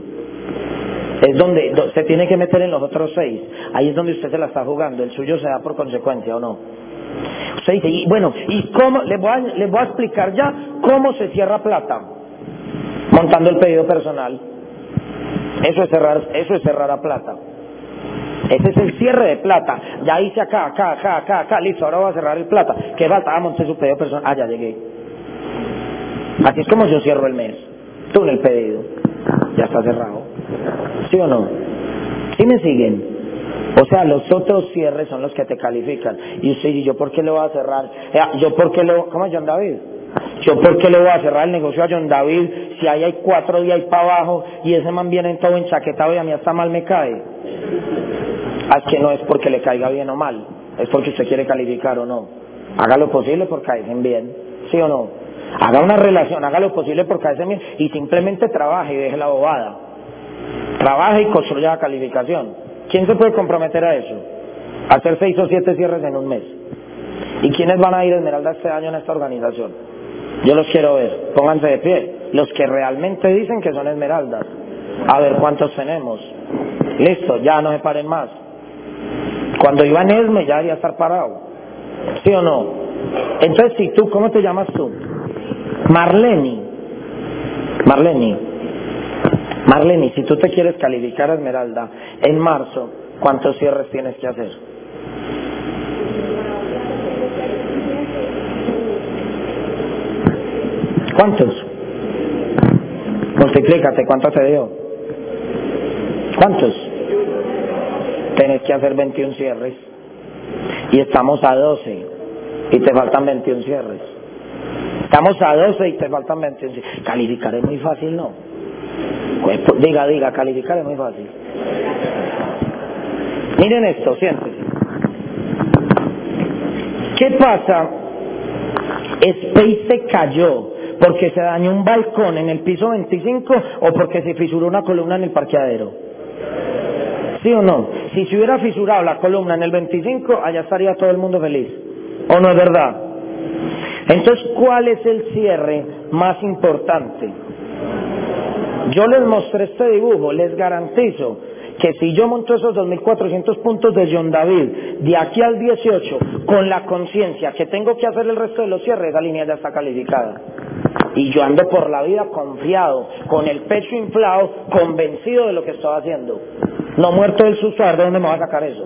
A: Es donde se tiene que meter en los otros seis. Ahí es donde usted se la está jugando. El suyo se da por consecuencia o no. Dice, y bueno, ¿y cómo? Les voy, a, voy a explicar ya cómo se cierra plata. Montando el pedido personal. Eso es cerrar, eso es cerrar a plata. Ese es el cierre de plata. Ya hice acá, acá, acá, acá, acá, listo, ahora voy a cerrar el plata. ¿Qué falta? Ah, monté su pedido personal. Ah, ya llegué. Así es como yo cierro el mes. Tú en el pedido. Ya está cerrado. ¿Sí o no? ¿Sí me siguen? O sea, los otros cierres son los que te califican. Y usted dice, ¿yo por qué le voy a cerrar? Eh, ¿Yo por qué le ¿Cómo es John David? ¿Yo por qué le voy a cerrar el negocio a John David si ahí hay cuatro días para abajo y ese man viene todo enchaquetado y a mí hasta mal me cae? Ah, es que no es porque le caiga bien o mal, es porque usted quiere calificar o no. Haga lo posible por caerse bien, ¿sí o no? Haga una relación, haga lo posible por caerse bien y simplemente trabaje y deje la bobada. Trabaje y construya la calificación. ¿Quién se puede comprometer a eso? Hacer seis o siete cierres en un mes. ¿Y quiénes van a ir a Esmeralda este año en esta organización? Yo los quiero ver. Pónganse de pie. Los que realmente dicen que son Esmeraldas. A ver cuántos tenemos. Listo, ya no se paren más. Cuando iba en Esme ya debería estar parado. ¿Sí o no? Entonces, si tú, ¿cómo te llamas tú? Marleni. Marleni. Marleni, si tú te quieres calificar a Esmeralda en marzo, ¿cuántos cierres tienes que hacer? ¿Cuántos? Multiplícate, ¿cuánto te dio? ¿Cuántos? Tenés que hacer 21 cierres. Y estamos a 12 y te faltan 21 cierres. Estamos a 12 y te faltan 21 cierres. Calificar es muy fácil, ¿no? Pues, pues, diga, diga, calificar es muy fácil. Miren esto, siéntese. ¿Qué pasa? Space se cayó porque se dañó un balcón en el piso 25 o porque se fisuró una columna en el parqueadero. ¿Sí o no? Si se hubiera fisurado la columna en el 25, allá estaría todo el mundo feliz. ¿O no es verdad? Entonces, ¿cuál es el cierre más importante? Yo les mostré este dibujo, les garantizo que si yo monto esos 2.400 puntos de John David de aquí al 18 con la conciencia que tengo que hacer el resto de los cierres, esa línea ya está calificada. Y yo ando por la vida confiado, con el pecho inflado, convencido de lo que estoy haciendo. No muerto del susto, ¿de dónde me va a sacar eso?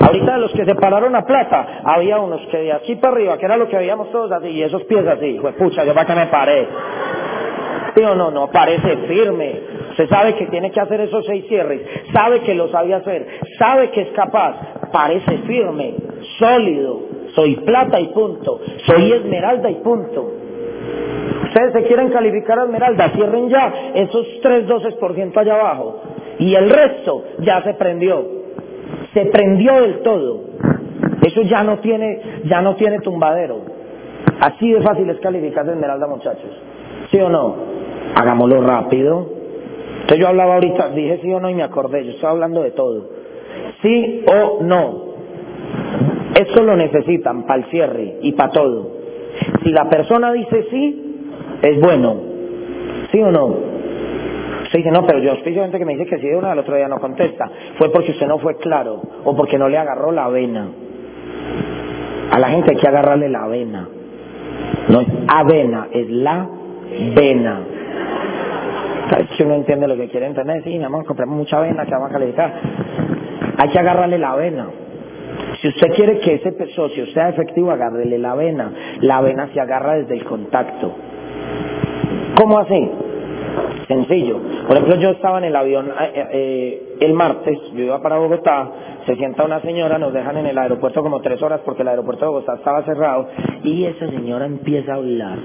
A: Ahorita de los que se pararon a plata, había unos que de aquí para arriba, que era lo que veíamos todos así, y esos pies así, pues pucha, yo para que me paré. Sí o no, no, parece firme. Se sabe que tiene que hacer esos seis cierres, sabe que lo sabe hacer, sabe que es capaz, parece firme, sólido, soy plata y punto, soy esmeralda y punto. Ustedes se quieren calificar a esmeralda, cierren ya esos tres ciento allá abajo y el resto ya se prendió, se prendió del todo. Eso ya no tiene, ya no tiene tumbadero. Así de fácil es calificar de esmeralda, muchachos. ¿Sí o no? Hagámoslo rápido. Entonces yo hablaba ahorita, dije sí o no y me acordé, yo estaba hablando de todo. Sí o no. Esto lo necesitan para el cierre y para todo. Si la persona dice sí, es bueno. ¿Sí o no? Usted dice, no, pero yo estoy gente que me dice que sí de una, al otro día no contesta. Fue porque usted no fue claro o porque no le agarró la vena. A la gente hay que agarrarle la vena. No es avena, es la vena. Si uno entiende lo que quiere entender, sí, mi amor, compramos mucha avena que vamos a calificar. Hay que agarrarle la avena. Si usted quiere que ese socio sea efectivo, agárrele la avena. La avena se agarra desde el contacto. ¿Cómo así? Sencillo. Por ejemplo, yo estaba en el avión eh, eh, el martes, yo iba para Bogotá, se sienta una señora, nos dejan en el aeropuerto como tres horas porque el aeropuerto de Bogotá estaba cerrado, y esa señora empieza a hablar.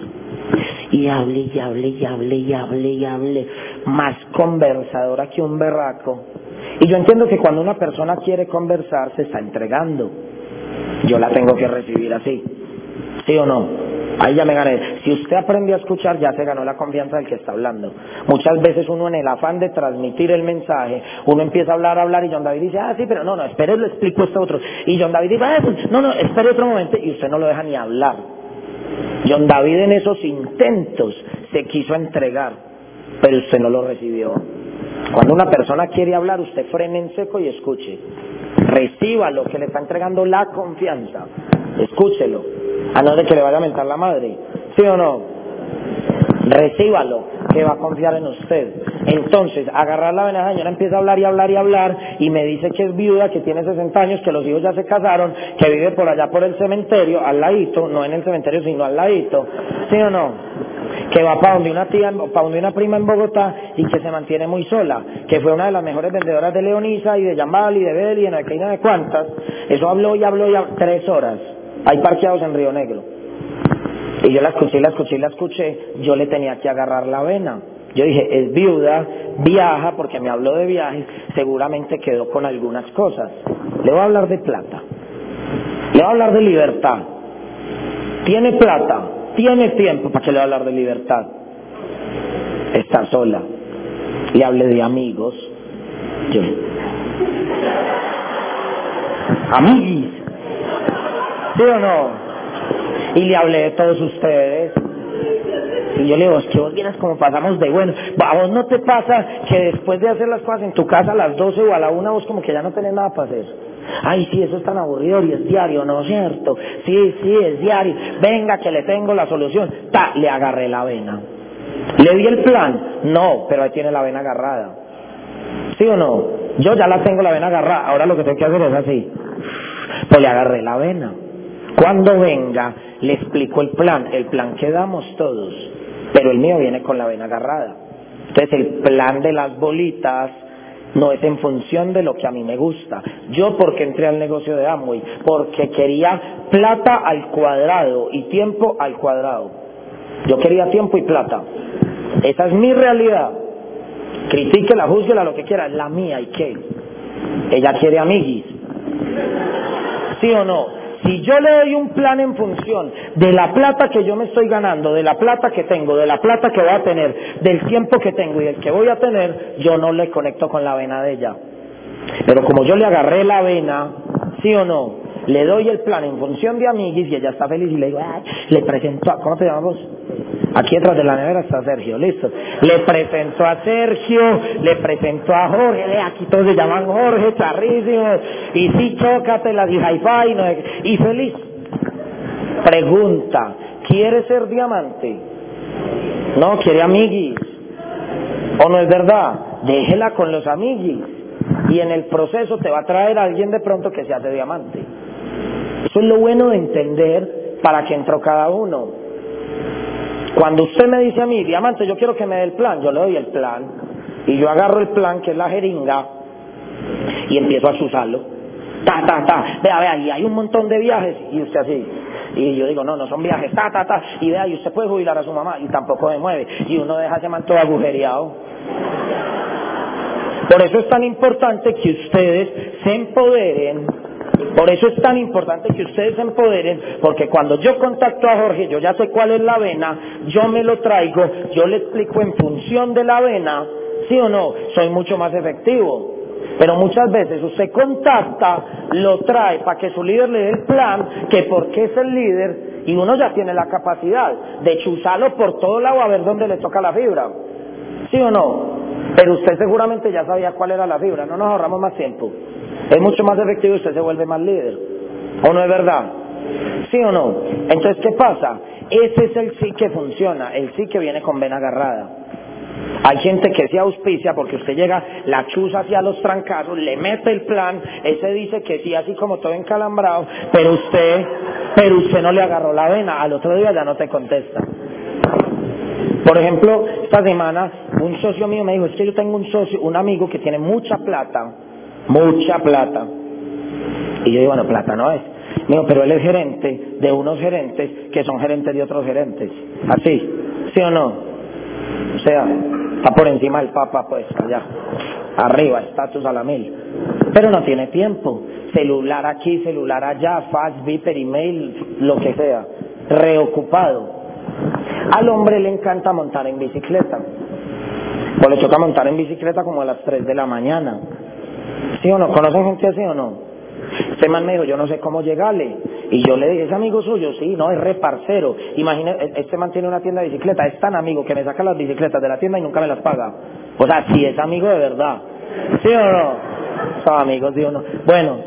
A: Y hable, y hable, y hable, y hable, y hable. Más conversadora que un berraco. Y yo entiendo que cuando una persona quiere conversar, se está entregando. Yo la tengo que recibir así. ¿Sí o no? Ahí ya me gané. Si usted aprendió a escuchar, ya se ganó la confianza del que está hablando. Muchas veces uno en el afán de transmitir el mensaje, uno empieza a hablar, a hablar, y John David dice, ah, sí, pero no, no, espere, le explico esto otro. Y John David dice, ah, pues, no, no, espere otro momento, y usted no lo deja ni hablar. John David en esos intentos se quiso entregar, pero usted no lo recibió. Cuando una persona quiere hablar, usted frene en seco y escuche. Reciba lo que le está entregando la confianza. Escúchelo. A no de que le vaya a mentar la madre. ¿Sí o no? Recíbalo, que va a confiar en usted. Entonces, agarrar la vena, señora empieza a hablar y hablar y hablar y me dice que es viuda, que tiene 60 años, que los hijos ya se casaron, que vive por allá por el cementerio, al ladito, no en el cementerio, sino al ladito. ¿Sí o no? que va para donde una tía, para donde una prima en Bogotá y que se mantiene muy sola, que fue una de las mejores vendedoras de Leonisa y de Yambal y de Bel y en aquella de cuantas. Eso habló y habló ya tres horas. Hay parqueados en Río Negro. Y yo la escuché, la escuché, la escuché. Yo le tenía que agarrar la vena. Yo dije, es viuda, viaja, porque me habló de viajes, seguramente quedó con algunas cosas. Le voy a hablar de plata. Le voy a hablar de libertad. Tiene plata, tiene tiempo para que le voy a hablar de libertad. Está sola. Le hablé de amigos. Yo. Amiguis. ¿Sí o no? Y le hablé de todos ustedes. Y yo le digo, es que vos vienes como pasamos de bueno. A vos no te pasa que después de hacer las cosas en tu casa a las 12 o a la 1, vos como que ya no tenés nada para hacer. Ay, sí, eso es tan aburrido y es diario, ¿no es cierto? Sí, sí, es diario. Venga, que le tengo la solución. Ta, le agarré la vena. ¿Le di el plan? No, pero ahí tiene la vena agarrada. ¿Sí o no? Yo ya la tengo la vena agarrada. Ahora lo que tengo que hacer es así. Pues le agarré la vena. Cuando venga, le explico el plan. El plan que damos todos. Pero el mío viene con la vena agarrada. Entonces el plan de las bolitas no es en función de lo que a mí me gusta. Yo porque entré al negocio de Amway, porque quería plata al cuadrado y tiempo al cuadrado. Yo quería tiempo y plata. Esa es mi realidad. Critíquela, júzguela, lo que quiera, es la mía y qué. Ella quiere amiguis. ¿Sí o no? Si yo le doy un plan en función de la plata que yo me estoy ganando, de la plata que tengo, de la plata que voy a tener, del tiempo que tengo y del que voy a tener, yo no le conecto con la vena de ella. Pero como yo le agarré la vena, ¿sí o no? Le doy el plan en función de amiguis y ella está feliz y le digo, le presento a, ¿cómo te llamas vos? Aquí detrás de la nevera está Sergio, listo. Le presento a Sergio, le presento a Jorge, aquí todos se llaman Jorge, charrísimo, y sí, chócate y hi-fi, no, y feliz. Pregunta, ¿quiere ser diamante? No, quiere amiguis. ¿O no es verdad? Déjela con los amiguis. Y en el proceso te va a traer a alguien de pronto que se hace diamante. Eso es lo bueno de entender para qué entró cada uno. Cuando usted me dice a mí, diamante, yo quiero que me dé el plan, yo le doy el plan y yo agarro el plan, que es la jeringa, y empiezo a usarlo. Ta, ta, ta. Vea, vea, y hay un montón de viajes y usted así. Y yo digo, no, no son viajes, ta, ta, ta. Y vea, y usted puede jubilar a su mamá y tampoco se mueve. Y uno deja ese man todo agujereado. Por eso es tan importante que ustedes se empoderen por eso es tan importante que ustedes se empoderen, porque cuando yo contacto a Jorge, yo ya sé cuál es la vena, yo me lo traigo, yo le explico en función de la vena, sí o no, soy mucho más efectivo. Pero muchas veces usted contacta, lo trae para que su líder le dé el plan, que porque es el líder, y uno ya tiene la capacidad de chuzarlo por todo lado a ver dónde le toca la fibra. ¿Sí o no? Pero usted seguramente ya sabía cuál era la fibra, no nos ahorramos más tiempo. Es mucho más efectivo y usted se vuelve más líder. ¿O no es verdad? ¿Sí o no? Entonces, ¿qué pasa? Ese es el sí que funciona, el sí que viene con vena agarrada. Hay gente que se auspicia porque usted llega, la chuza hacia los trancazos, le mete el plan, ese dice que sí, así como todo encalambrado, pero usted, pero usted no le agarró la vena, al otro día ya no te contesta. Por ejemplo, esta semana un socio mío me dijo, es que yo tengo un socio, un amigo que tiene mucha plata, mucha plata. Y yo digo, bueno, plata no es. Me dijo, pero él es gerente de unos gerentes que son gerentes de otros gerentes. Así, ¿sí o no? O sea, está por encima del Papa, pues, allá. Arriba, estatus a la mil. Pero no tiene tiempo. Celular aquí, celular allá, fax, viper, email, lo que sea. Reocupado. Al hombre le encanta montar en bicicleta. O le toca montar en bicicleta como a las 3 de la mañana. ¿Sí o no? ¿Conocen gente así o no? Este man me dijo, yo no sé cómo llegarle. Y yo le dije, ¿es amigo suyo? Sí, no, es reparcero. Imagine, e-, este man tiene una tienda de bicicleta, es tan amigo que me saca las bicicletas de la tienda y nunca me las paga. O sea, si es amigo de verdad. ¿Sí o no? Son amigos, ¿sí o no? Bueno,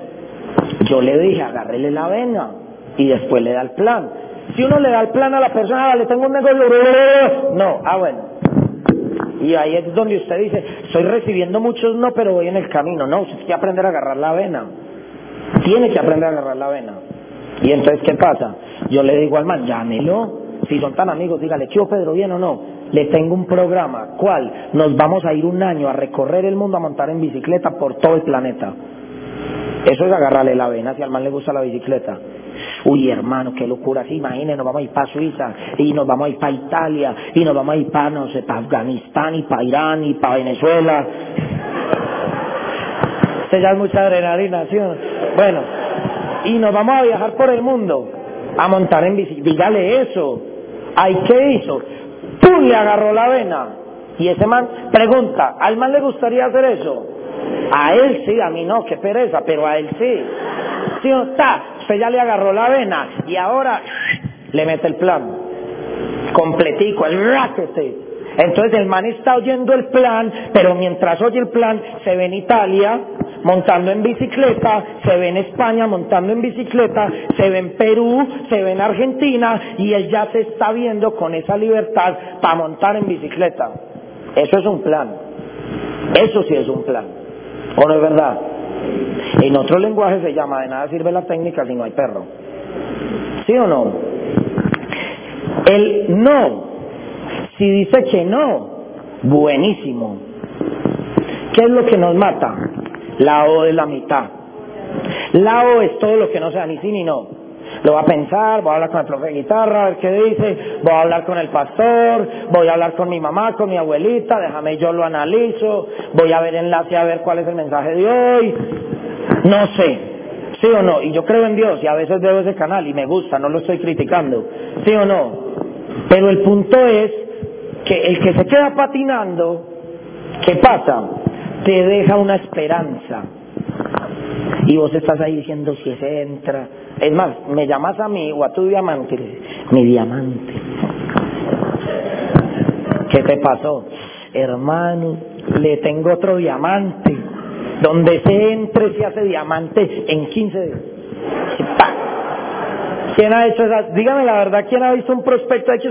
A: yo le dije, agárrele la vena y después le da el plan. Si uno le da el plan a la persona, le tengo un negocio, no, ah bueno. Y ahí es donde usted dice, estoy recibiendo muchos no, pero voy en el camino. No, usted tiene que aprender a agarrar la vena. Tiene que aprender a agarrar la vena. Y entonces, ¿qué pasa? Yo le digo al man, llámelo. Si son tan amigos, dígale, ¿qué Pedro, bien o no? Le tengo un programa, ¿cuál? Nos vamos a ir un año a recorrer el mundo a montar en bicicleta por todo el planeta. Eso es agarrarle la vena si al man le gusta la bicicleta. Uy, hermano, qué locura. Sí, imagínense, nos vamos a ir para Suiza, y nos vamos a ir para Italia, y nos vamos a ir para, no sé, para Afganistán, y para Irán, y para Venezuela. Se ya es mucha adrenalina, ¿sí? Bueno, y nos vamos a viajar por el mundo, a montar en bici. Dígale eso. ¿Ay qué hizo? ¡Pum! Le agarró la vena. Y ese man pregunta, ¿al man le gustaría hacer eso? A él sí, a mí no, qué pereza, pero a él sí. ¿Sí está? Usted ya le agarró la vena y ahora le mete el plan. Completico, el ráquete. Entonces el man está oyendo el plan, pero mientras oye el plan se ve en Italia montando en bicicleta, se ve en España montando en bicicleta, se ve en Perú, se ve en Argentina y él ya se está viendo con esa libertad para montar en bicicleta. Eso es un plan. Eso sí es un plan. ¿O no es verdad? En otro lenguaje se llama de nada sirve la técnica si no hay perro. ¿Sí o no? El no, si dice que no, buenísimo. ¿Qué es lo que nos mata? La O de la mitad. La O es todo lo que no sea ni sí ni no. Lo voy a pensar, voy a hablar con el profe de guitarra, a ver qué dice, voy a hablar con el pastor, voy a hablar con mi mamá, con mi abuelita, déjame yo lo analizo, voy a ver enlace a ver cuál es el mensaje de hoy, no sé, sí o no, y yo creo en Dios y a veces veo ese canal y me gusta, no lo estoy criticando, sí o no, pero el punto es que el que se queda patinando, ¿qué pasa? Te deja una esperanza. Y vos estás ahí diciendo si ese entra. Es más, me llamas a mí o a tu diamante. Mi diamante. ¿Qué te pasó? Hermano, le tengo otro diamante. Donde se entre se hace diamante en 15 días. ¿Quién ha hecho esas? Dígame la verdad, ¿quién ha visto un prospecto hecho?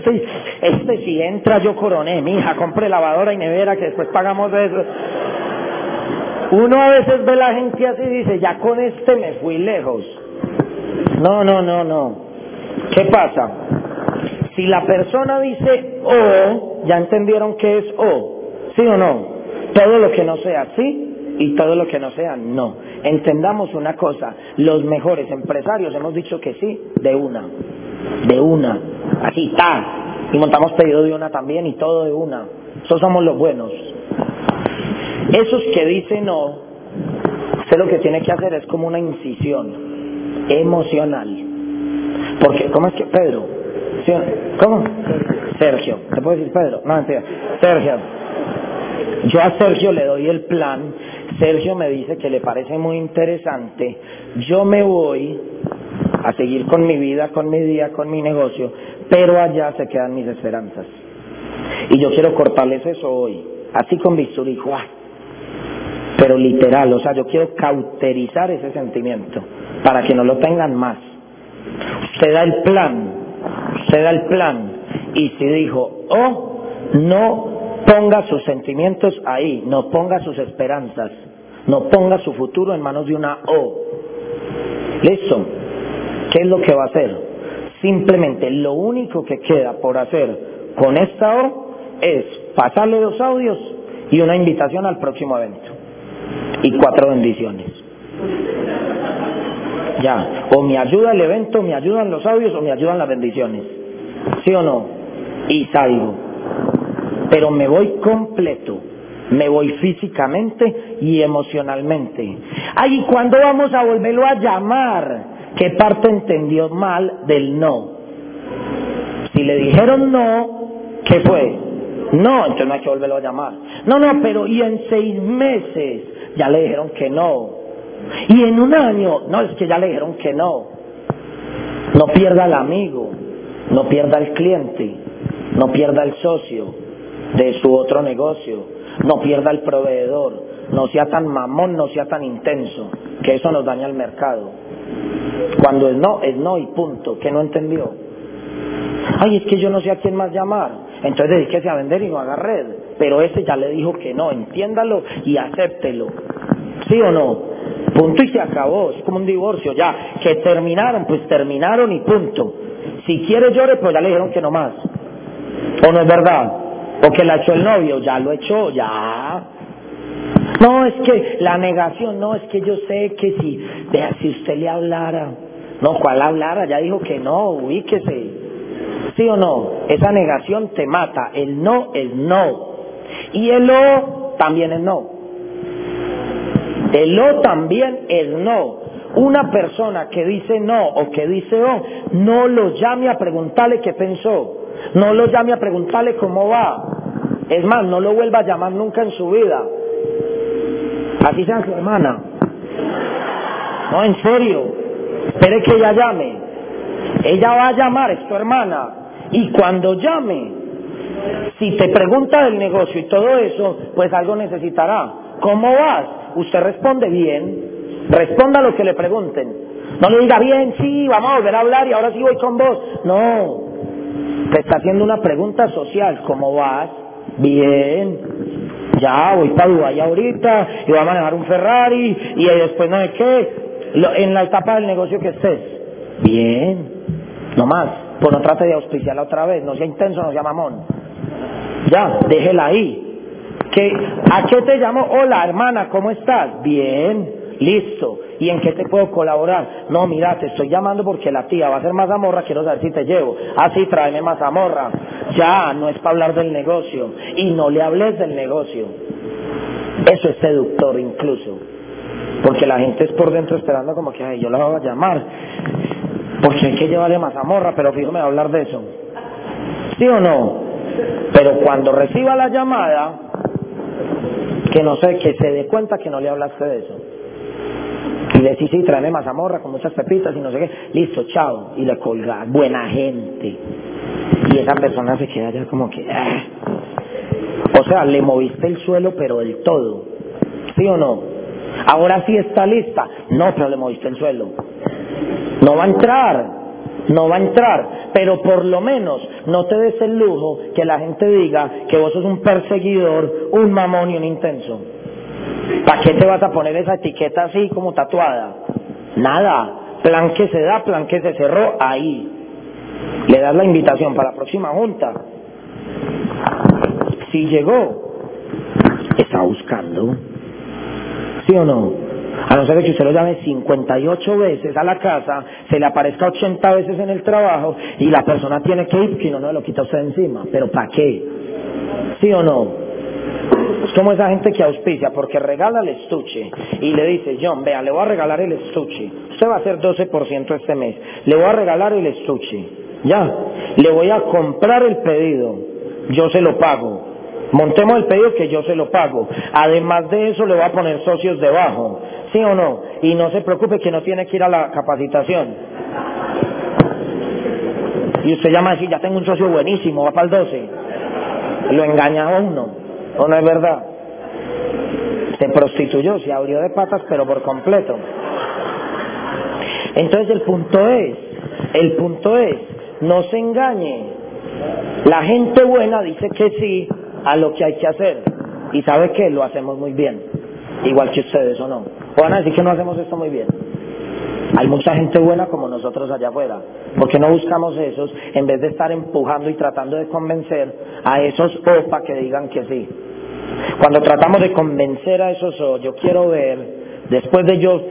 A: Este si entra yo coroné, mi hija, compre lavadora y nevera que después pagamos eso. Uno a veces ve la gente así y dice, ya con este me fui lejos. No, no, no, no. ¿Qué pasa? Si la persona dice O, ya entendieron qué es O, ¿sí o no? Todo lo que no sea sí y todo lo que no sea no. Entendamos una cosa, los mejores empresarios hemos dicho que sí de una, de una, así está. Y montamos pedido de una también y todo de una. Esos somos los buenos. Esos que dicen no, usted lo que tiene que hacer es como una incisión emocional. Porque, ¿cómo es que, Pedro? ¿Cómo? Sergio. ¿Te puedo decir Pedro? No, mentira. Sergio. Yo a Sergio le doy el plan. Sergio me dice que le parece muy interesante. Yo me voy a seguir con mi vida, con mi día, con mi negocio, pero allá se quedan mis esperanzas. Y yo quiero cortarles eso hoy, así con bisturí, pero literal, o sea, yo quiero cauterizar ese sentimiento para que no lo tengan más. Usted da el plan, usted da el plan y si dijo, oh, no ponga sus sentimientos ahí, no ponga sus esperanzas, no ponga su futuro en manos de una O. ¿Listo? ¿Qué es lo que va a hacer? Simplemente lo único que queda por hacer con esta O es pasarle dos audios y una invitación al próximo evento y cuatro bendiciones. Ya, o me ayuda el evento, me ayudan los audios o me ayudan las bendiciones. ¿Sí o no? Y salgo. Pero me voy completo, me voy físicamente y emocionalmente. Ay, ¿y cuándo vamos a volverlo a llamar? ¿Qué parte entendió mal del no? Si le dijeron no, ¿qué fue? No, entonces no hay que volverlo a llamar. No, no, pero ¿y en seis meses? Ya le dijeron que no. Y en un año, no, es que ya le dijeron que no. No pierda al amigo, no pierda al cliente, no pierda al socio de su otro negocio, no pierda al proveedor, no sea tan mamón, no sea tan intenso, que eso nos daña el mercado. Cuando es no, es no y punto, que no entendió. Ay, es que yo no sé a quién más llamar. Entonces dedíquese a vender y no haga red. Pero ese ya le dijo que no, entiéndalo y acéptelo. ¿Sí o no? Punto y se acabó. Es como un divorcio, ya. Que terminaron, pues terminaron y punto. Si quiere llore, pues ya le dijeron que no más. ¿O no es verdad? O que la echó el novio, ya lo echó, ya. No, es que la negación, no, es que yo sé que si, vea, si usted le hablara, no, ¿cuál hablara? Ya dijo que no, ubíquese. ¿Sí o no? Esa negación te mata. El no es no. Y el o también es no. El o también es no. Una persona que dice no o que dice o, no lo llame a preguntarle qué pensó. No lo llame a preguntarle cómo va. Es más, no lo vuelva a llamar nunca en su vida. Así sea su hermana. No, en serio. Espere que ella llame. Ella va a llamar, es tu hermana. Y cuando llame, si te pregunta del negocio y todo eso, pues algo necesitará. ¿Cómo vas? Usted responde bien. Responda lo que le pregunten. No le diga bien, sí, vamos a volver a hablar y ahora sí voy con vos. No. Te está haciendo una pregunta social. ¿Cómo vas? Bien. Ya, voy para Dubái ahorita y voy a manejar un Ferrari y después no sé qué. En la etapa del negocio que estés. Bien. No más. Pues no trate de auspiciarla otra vez. No sea intenso, no sea mamón. Ya, déjela ahí. ¿Qué, ¿A qué te llamo? Hola, hermana, ¿cómo estás? Bien, listo. ¿Y en qué te puedo colaborar? No, mira, te estoy llamando porque la tía va a hacer mazamorra, quiero saber si te llevo. Ah, sí, tráeme mazamorra. Ya, no es para hablar del negocio. Y no le hables del negocio. Eso es seductor incluso. Porque la gente es por dentro esperando como que, yo la voy a llamar. Porque hay que llevarle mazamorra, pero fijo me va a hablar de eso. ¿Sí o no? Pero cuando reciba la llamada, que no sé, que se dé cuenta que no le hablaste de eso. Y le dice, sí, tráeme mazamorra con muchas pepitas y no sé qué. Listo, chao. Y le colga, buena gente. Y esa persona se queda ya como que... ah. O sea, le moviste el suelo, pero del todo. ¿Sí o no? Ahora sí está lista. No, pero le moviste el suelo. No va a entrar. No va a entrar, pero por lo menos no te des el lujo que la gente diga que vos sos un perseguidor, un mamón y un intenso. ¿Para qué te vas a poner esa etiqueta así como tatuada? Nada. Plan que se da, plan que se cerró, ahí. Le das la invitación para la próxima junta. Si llegó, está buscando. ¿Sí o no? A no ser que usted lo llame 58 veces a la casa, se le aparezca 80 veces en el trabajo y la persona tiene que ir, que no, no lo quita usted encima. ¿Pero para qué? ¿Sí o no? Es como esa gente que auspicia porque regala el estuche y le dice, John, vea, le voy a regalar el estuche. Usted va a hacer 12% este mes. Le voy a regalar el estuche. Ya. Le voy a comprar el pedido. Yo se lo pago. Montemos el pedido que yo se lo pago. Además de eso le voy a poner socios debajo. ¿Sí o no? Y no se preocupe que no tiene que ir a la capacitación. Y usted llama así, ya tengo un socio buenísimo, va para el 12. Lo engaña a uno. ¿O no es verdad? Se prostituyó, se abrió de patas, pero por completo. Entonces el punto es, el punto es, no se engañe. La gente buena dice que sí a lo que hay que hacer. Y sabe que lo hacemos muy bien. Igual que ustedes o no. O van a decir que no hacemos esto muy bien. Hay mucha gente buena como nosotros allá afuera. ¿Por qué no buscamos esos en vez de estar empujando y tratando de convencer a esos O para que digan que sí? Cuando tratamos de convencer a esos O, yo quiero ver, después de yo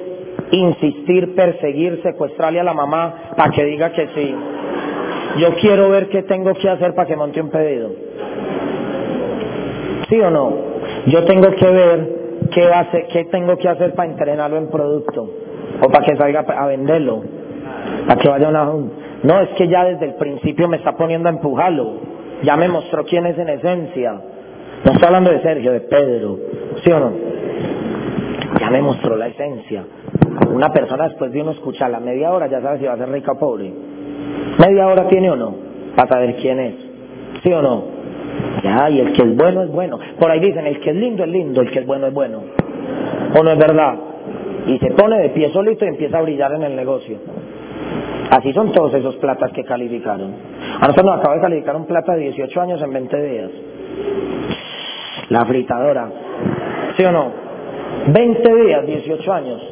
A: insistir, perseguir, secuestrarle a la mamá para que diga que sí, yo quiero ver qué tengo que hacer para que monte un pedido. ¿Sí o no? Yo tengo que ver qué, hacer, qué tengo que hacer para entrenarlo en producto o para que salga a venderlo, para que vaya a una... No, es que ya desde el principio me está poniendo a empujarlo, ya me mostró quién es en esencia. No estoy hablando de Sergio, de Pedro, ¿sí o no? Ya me mostró la esencia. Una persona después de uno escucharla media hora ya sabe si va a ser rica o pobre. Media hora tiene o no, para saber quién es. ¿Sí o no? Ya, y el que es bueno es bueno. Por ahí dicen, el que es lindo es lindo, el que es bueno es bueno. ¿O no es verdad? Y se pone de pie solito y empieza a brillar en el negocio. Así son todos esos platas que calificaron. A nosotros nos acaba de calificar un plata de 18 años en 20 días. La fritadora. ¿Sí o no? 20 días, 18 años.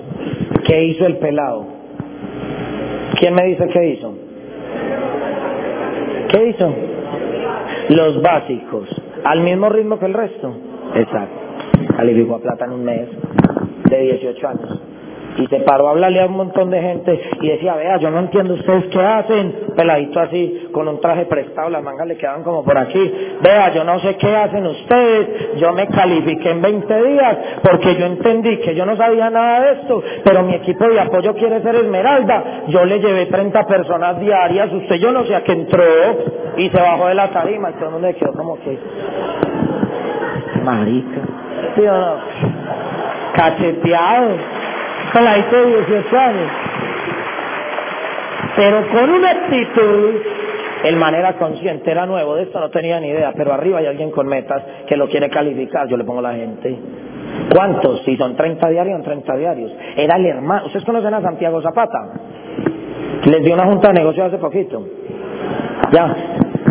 A: ¿Qué hizo el pelado? ¿Quién me dice qué hizo? ¿Qué hizo? Los básicos. ¿Al mismo ritmo que el resto? Exacto. Calificó a plata en un mes de 18 años y se paró a hablarle a un montón de gente y decía, vea, yo no entiendo ustedes qué hacen, peladito así, con un traje prestado, las mangas le quedaban como por aquí, vea, yo no sé qué hacen ustedes, yo me califiqué en 20 días porque yo entendí que yo no sabía nada de esto, pero mi equipo de apoyo quiere ser Esmeralda, yo le llevé 30 personas diarias, usted yo no sé a qué entró y se bajó de la tarima y todo le quedó como que, marica, ¿sí o no? Cacheteado peladito de 18 años. Pero con una actitud, el manera consciente, era nuevo, de esto no tenía ni idea, pero arriba hay alguien con metas que lo quiere calificar, yo le pongo a la gente. ¿Cuántos? Si son 30 diarios, son 30 diarios. Era el hermano, ¿ustedes conocen a Santiago Zapata? Les dio una junta de negocios hace poquito. Ya,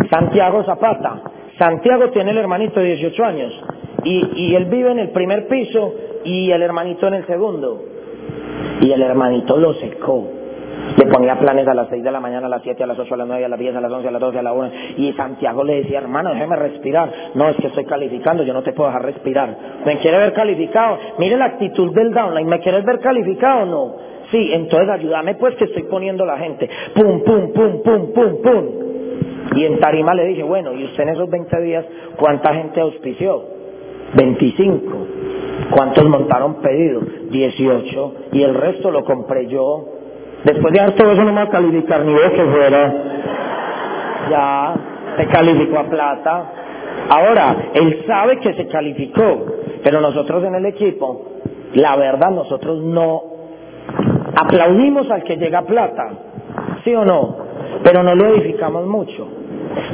A: Santiago Zapata. Santiago tiene el hermanito de 18 años y, y él vive en el primer piso y el hermanito en el segundo. Y el hermanito lo secó. Le ponía planes a las 6 de la mañana, a las 7, a las 8, a las 9, a las 10, a las 11, a las 12, a las 1. Y Santiago le decía, hermano, déjeme respirar. No, es que estoy calificando, yo no te puedo dejar respirar. ¿Me quiere ver calificado? Mire la actitud del downline. ¿Me quieres ver calificado o no? Sí, entonces ayúdame pues que estoy poniendo la gente. Pum, pum, pum, pum, pum, pum. Y en Tarima le dije, bueno, ¿y usted en esos 20 días cuánta gente auspició? 25. ¿Cuántos montaron pedido? 18. Y el resto lo compré yo. Después de dar todo eso no me va a calificar ni de que fuera. Ya, se calificó a plata. Ahora, él sabe que se calificó, pero nosotros en el equipo, la verdad, nosotros no aplaudimos al que llega a plata, ¿sí o no? Pero no lo edificamos mucho,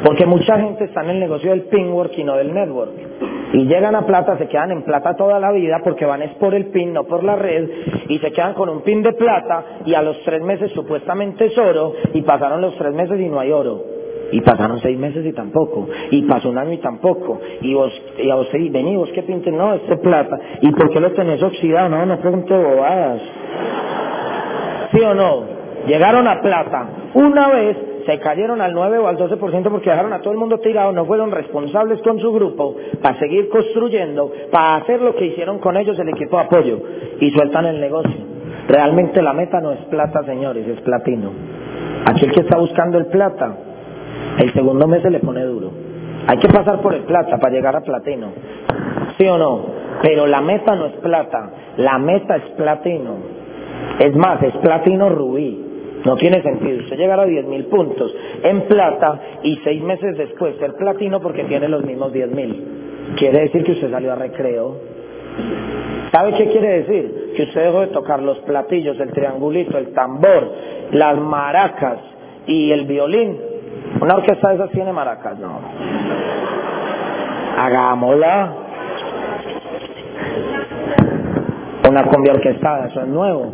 A: porque mucha gente está en el negocio del pinwork y no del network y llegan a plata, se quedan en plata toda la vida porque van es por el pin, no por la red, y se quedan con un pin de plata y a los tres meses supuestamente es oro y pasaron los tres meses y no hay oro. Y pasaron seis meses y tampoco. Y pasó un año y tampoco. Y vos, y a vos vení, vos qué pinte, no, este plata. ¿Y por qué lo tenés oxidado? No, no pregunte bobadas. ¿Sí o no? Llegaron a plata. Una vez se cayeron al 9 o al 12% porque dejaron a todo el mundo tirado, no fueron responsables con su grupo para seguir construyendo, para hacer lo que hicieron con ellos el equipo de apoyo y sueltan el negocio. Realmente la meta no es plata, señores, es platino. Aquel que está buscando el plata, el segundo mes se le pone duro. Hay que pasar por el plata para llegar a platino. ¿Sí o no? Pero la meta no es plata, la meta es platino. Es más, es platino rubí. No tiene sentido. Usted llegar a 10 mil puntos en plata y seis meses después ser platino porque tiene los mismos 10 mil. Quiere decir que usted salió a recreo. ¿Sabe qué quiere decir? Que usted dejó de tocar los platillos, el triangulito, el tambor, las maracas y el violín. ¿Una orquesta de esas tiene maracas? No. Hagámosla. Una cumbia orquestada, eso es nuevo.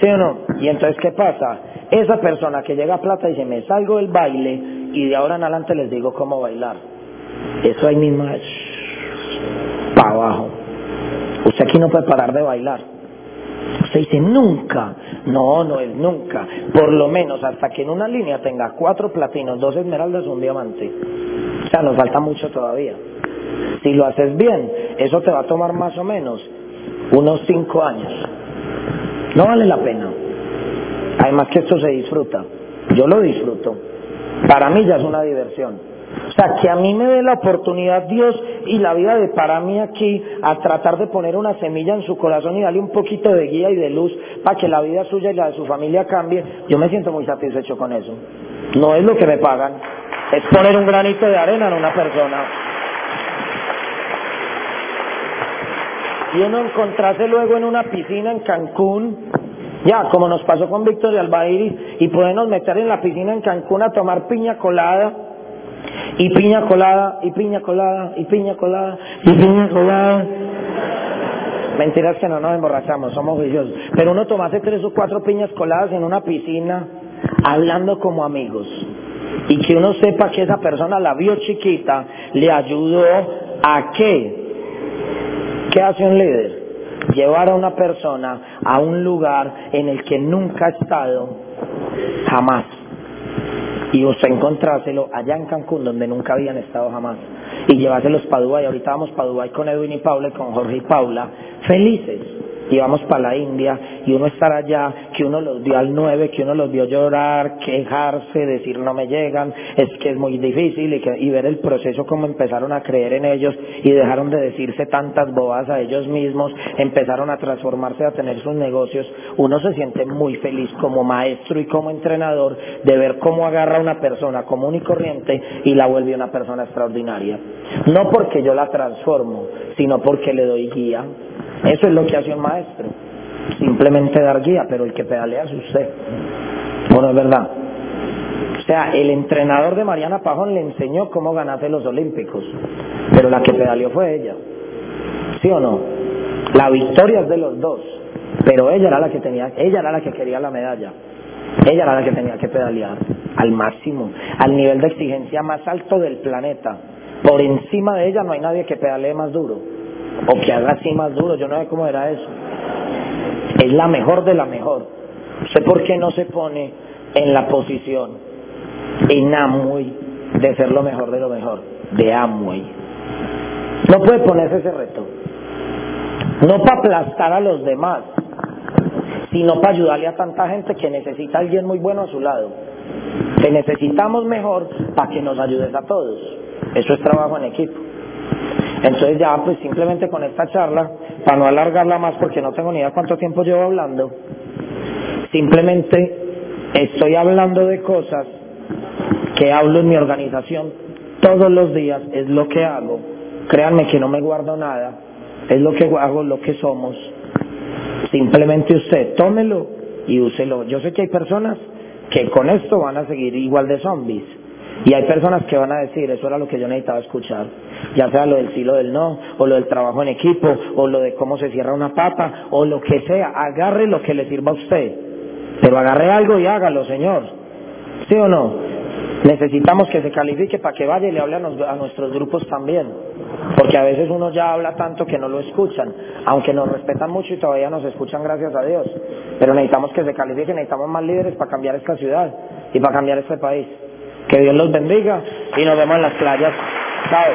A: ¿Sí o no? ¿Y entonces qué pasa? Esa persona que llega a plata dice, me salgo del baile y de ahora en adelante les digo cómo bailar. Eso ahí mismo es para abajo. Usted aquí no puede parar de bailar. Usted dice nunca. No, no es nunca. Por lo menos hasta que en una línea tenga cuatro platinos, dos esmeraldas, un diamante. O sea, nos falta mucho todavía. Si lo haces bien, eso te va a tomar más o menos unos cinco años. No vale la pena. Además que esto se disfruta. Yo lo disfruto. Para mí ya es una diversión. O sea, que a mí me dé la oportunidad Dios y la vida de para mí aquí a tratar de poner una semilla en su corazón y darle un poquito de guía y de luz para que la vida suya y la de su familia cambie, yo me siento muy satisfecho con eso. No es lo que me pagan, es poner un granito de arena en una persona. Y uno encontrarse luego en una piscina en Cancún Ya, como nos pasó con Víctor y Albairis, y podernos meter en la piscina en Cancún a tomar piña colada, y piña colada, y piña colada, y piña colada, y piña colada. Mentiras que no nos emborrachamos, somos juiciosos. Pero uno tomase tres o cuatro piñas coladas en una piscina, hablando como amigos. Y que uno sepa que esa persona la vio chiquita, le ayudó a qué. ¿Qué hace un líder? Llevar a una persona a un lugar en el que nunca ha estado, jamás. Y usted encontrárselo allá en Cancún, donde nunca habían estado jamás. Y llevárselos para Dubái. Ahorita vamos para Dubái con Edwin y Paula y con Jorge y Paula, felices y vamos para la India y uno estar allá, que uno los vio al 9, que uno los vio llorar, quejarse, decir no me llegan, es que es muy difícil y, ver el proceso como empezaron a creer en ellos y dejaron de decirse tantas bobas a ellos mismos, empezaron a transformarse, a tener sus negocios, uno se siente muy feliz como maestro y como entrenador de ver cómo agarra a una persona común y corriente y la vuelve una persona extraordinaria. No porque yo la transformo, sino porque le doy guía. Eso es lo que hace un maestro. Simplemente dar guía, pero el que pedalea es usted. Bueno, es verdad. O sea, el entrenador de Mariana Pajón le enseñó cómo ganarse los Olímpicos, pero la que pedaleó fue ella. ¿Sí o no? La victoria es de los dos, pero ella era la que tenía, ella era la que quería la medalla. Ella era la que tenía que pedalear al máximo, al nivel de exigencia más alto del planeta. Por encima de ella no hay nadie que pedalee más duro o que haga así más duro, yo no sé cómo era eso. Es la mejor de la mejor. sé por qué no se pone en la posición en Amway de ser lo mejor de lo mejor, de Amway. No puede ponerse ese reto. No para aplastar a los demás, sino para ayudarle a tanta gente que necesita alguien muy bueno a su lado. Que necesitamos mejor para que nos ayudes a todos. Eso es trabajo en equipo. Entonces ya pues simplemente con esta charla, para no alargarla más porque no tengo ni idea cuánto tiempo llevo hablando, simplemente estoy hablando de cosas que hablo en mi organización todos los días, es lo que hago. Créanme que no me guardo nada, es lo que hago, lo que somos. Simplemente usted tómelo y úselo. Yo sé que hay personas que con esto van a seguir igual de zombies y hay personas que van a decir, eso era lo que yo necesitaba escuchar, ya sea lo del silo del no, o lo del trabajo en equipo, o lo de cómo se cierra una papa, o lo que sea, agarre lo que le sirva a usted, pero agarre algo y hágalo, Señor. ¿Sí o no? Necesitamos que se califique para que vaya y le hable a, nuestros grupos también, porque a veces uno ya habla tanto que no lo escuchan, aunque nos respetan mucho y todavía nos escuchan gracias a Dios, pero necesitamos que se califique, necesitamos más líderes para cambiar esta ciudad y para cambiar este país. Que Dios los bendiga y nos vemos en las playas. Chao.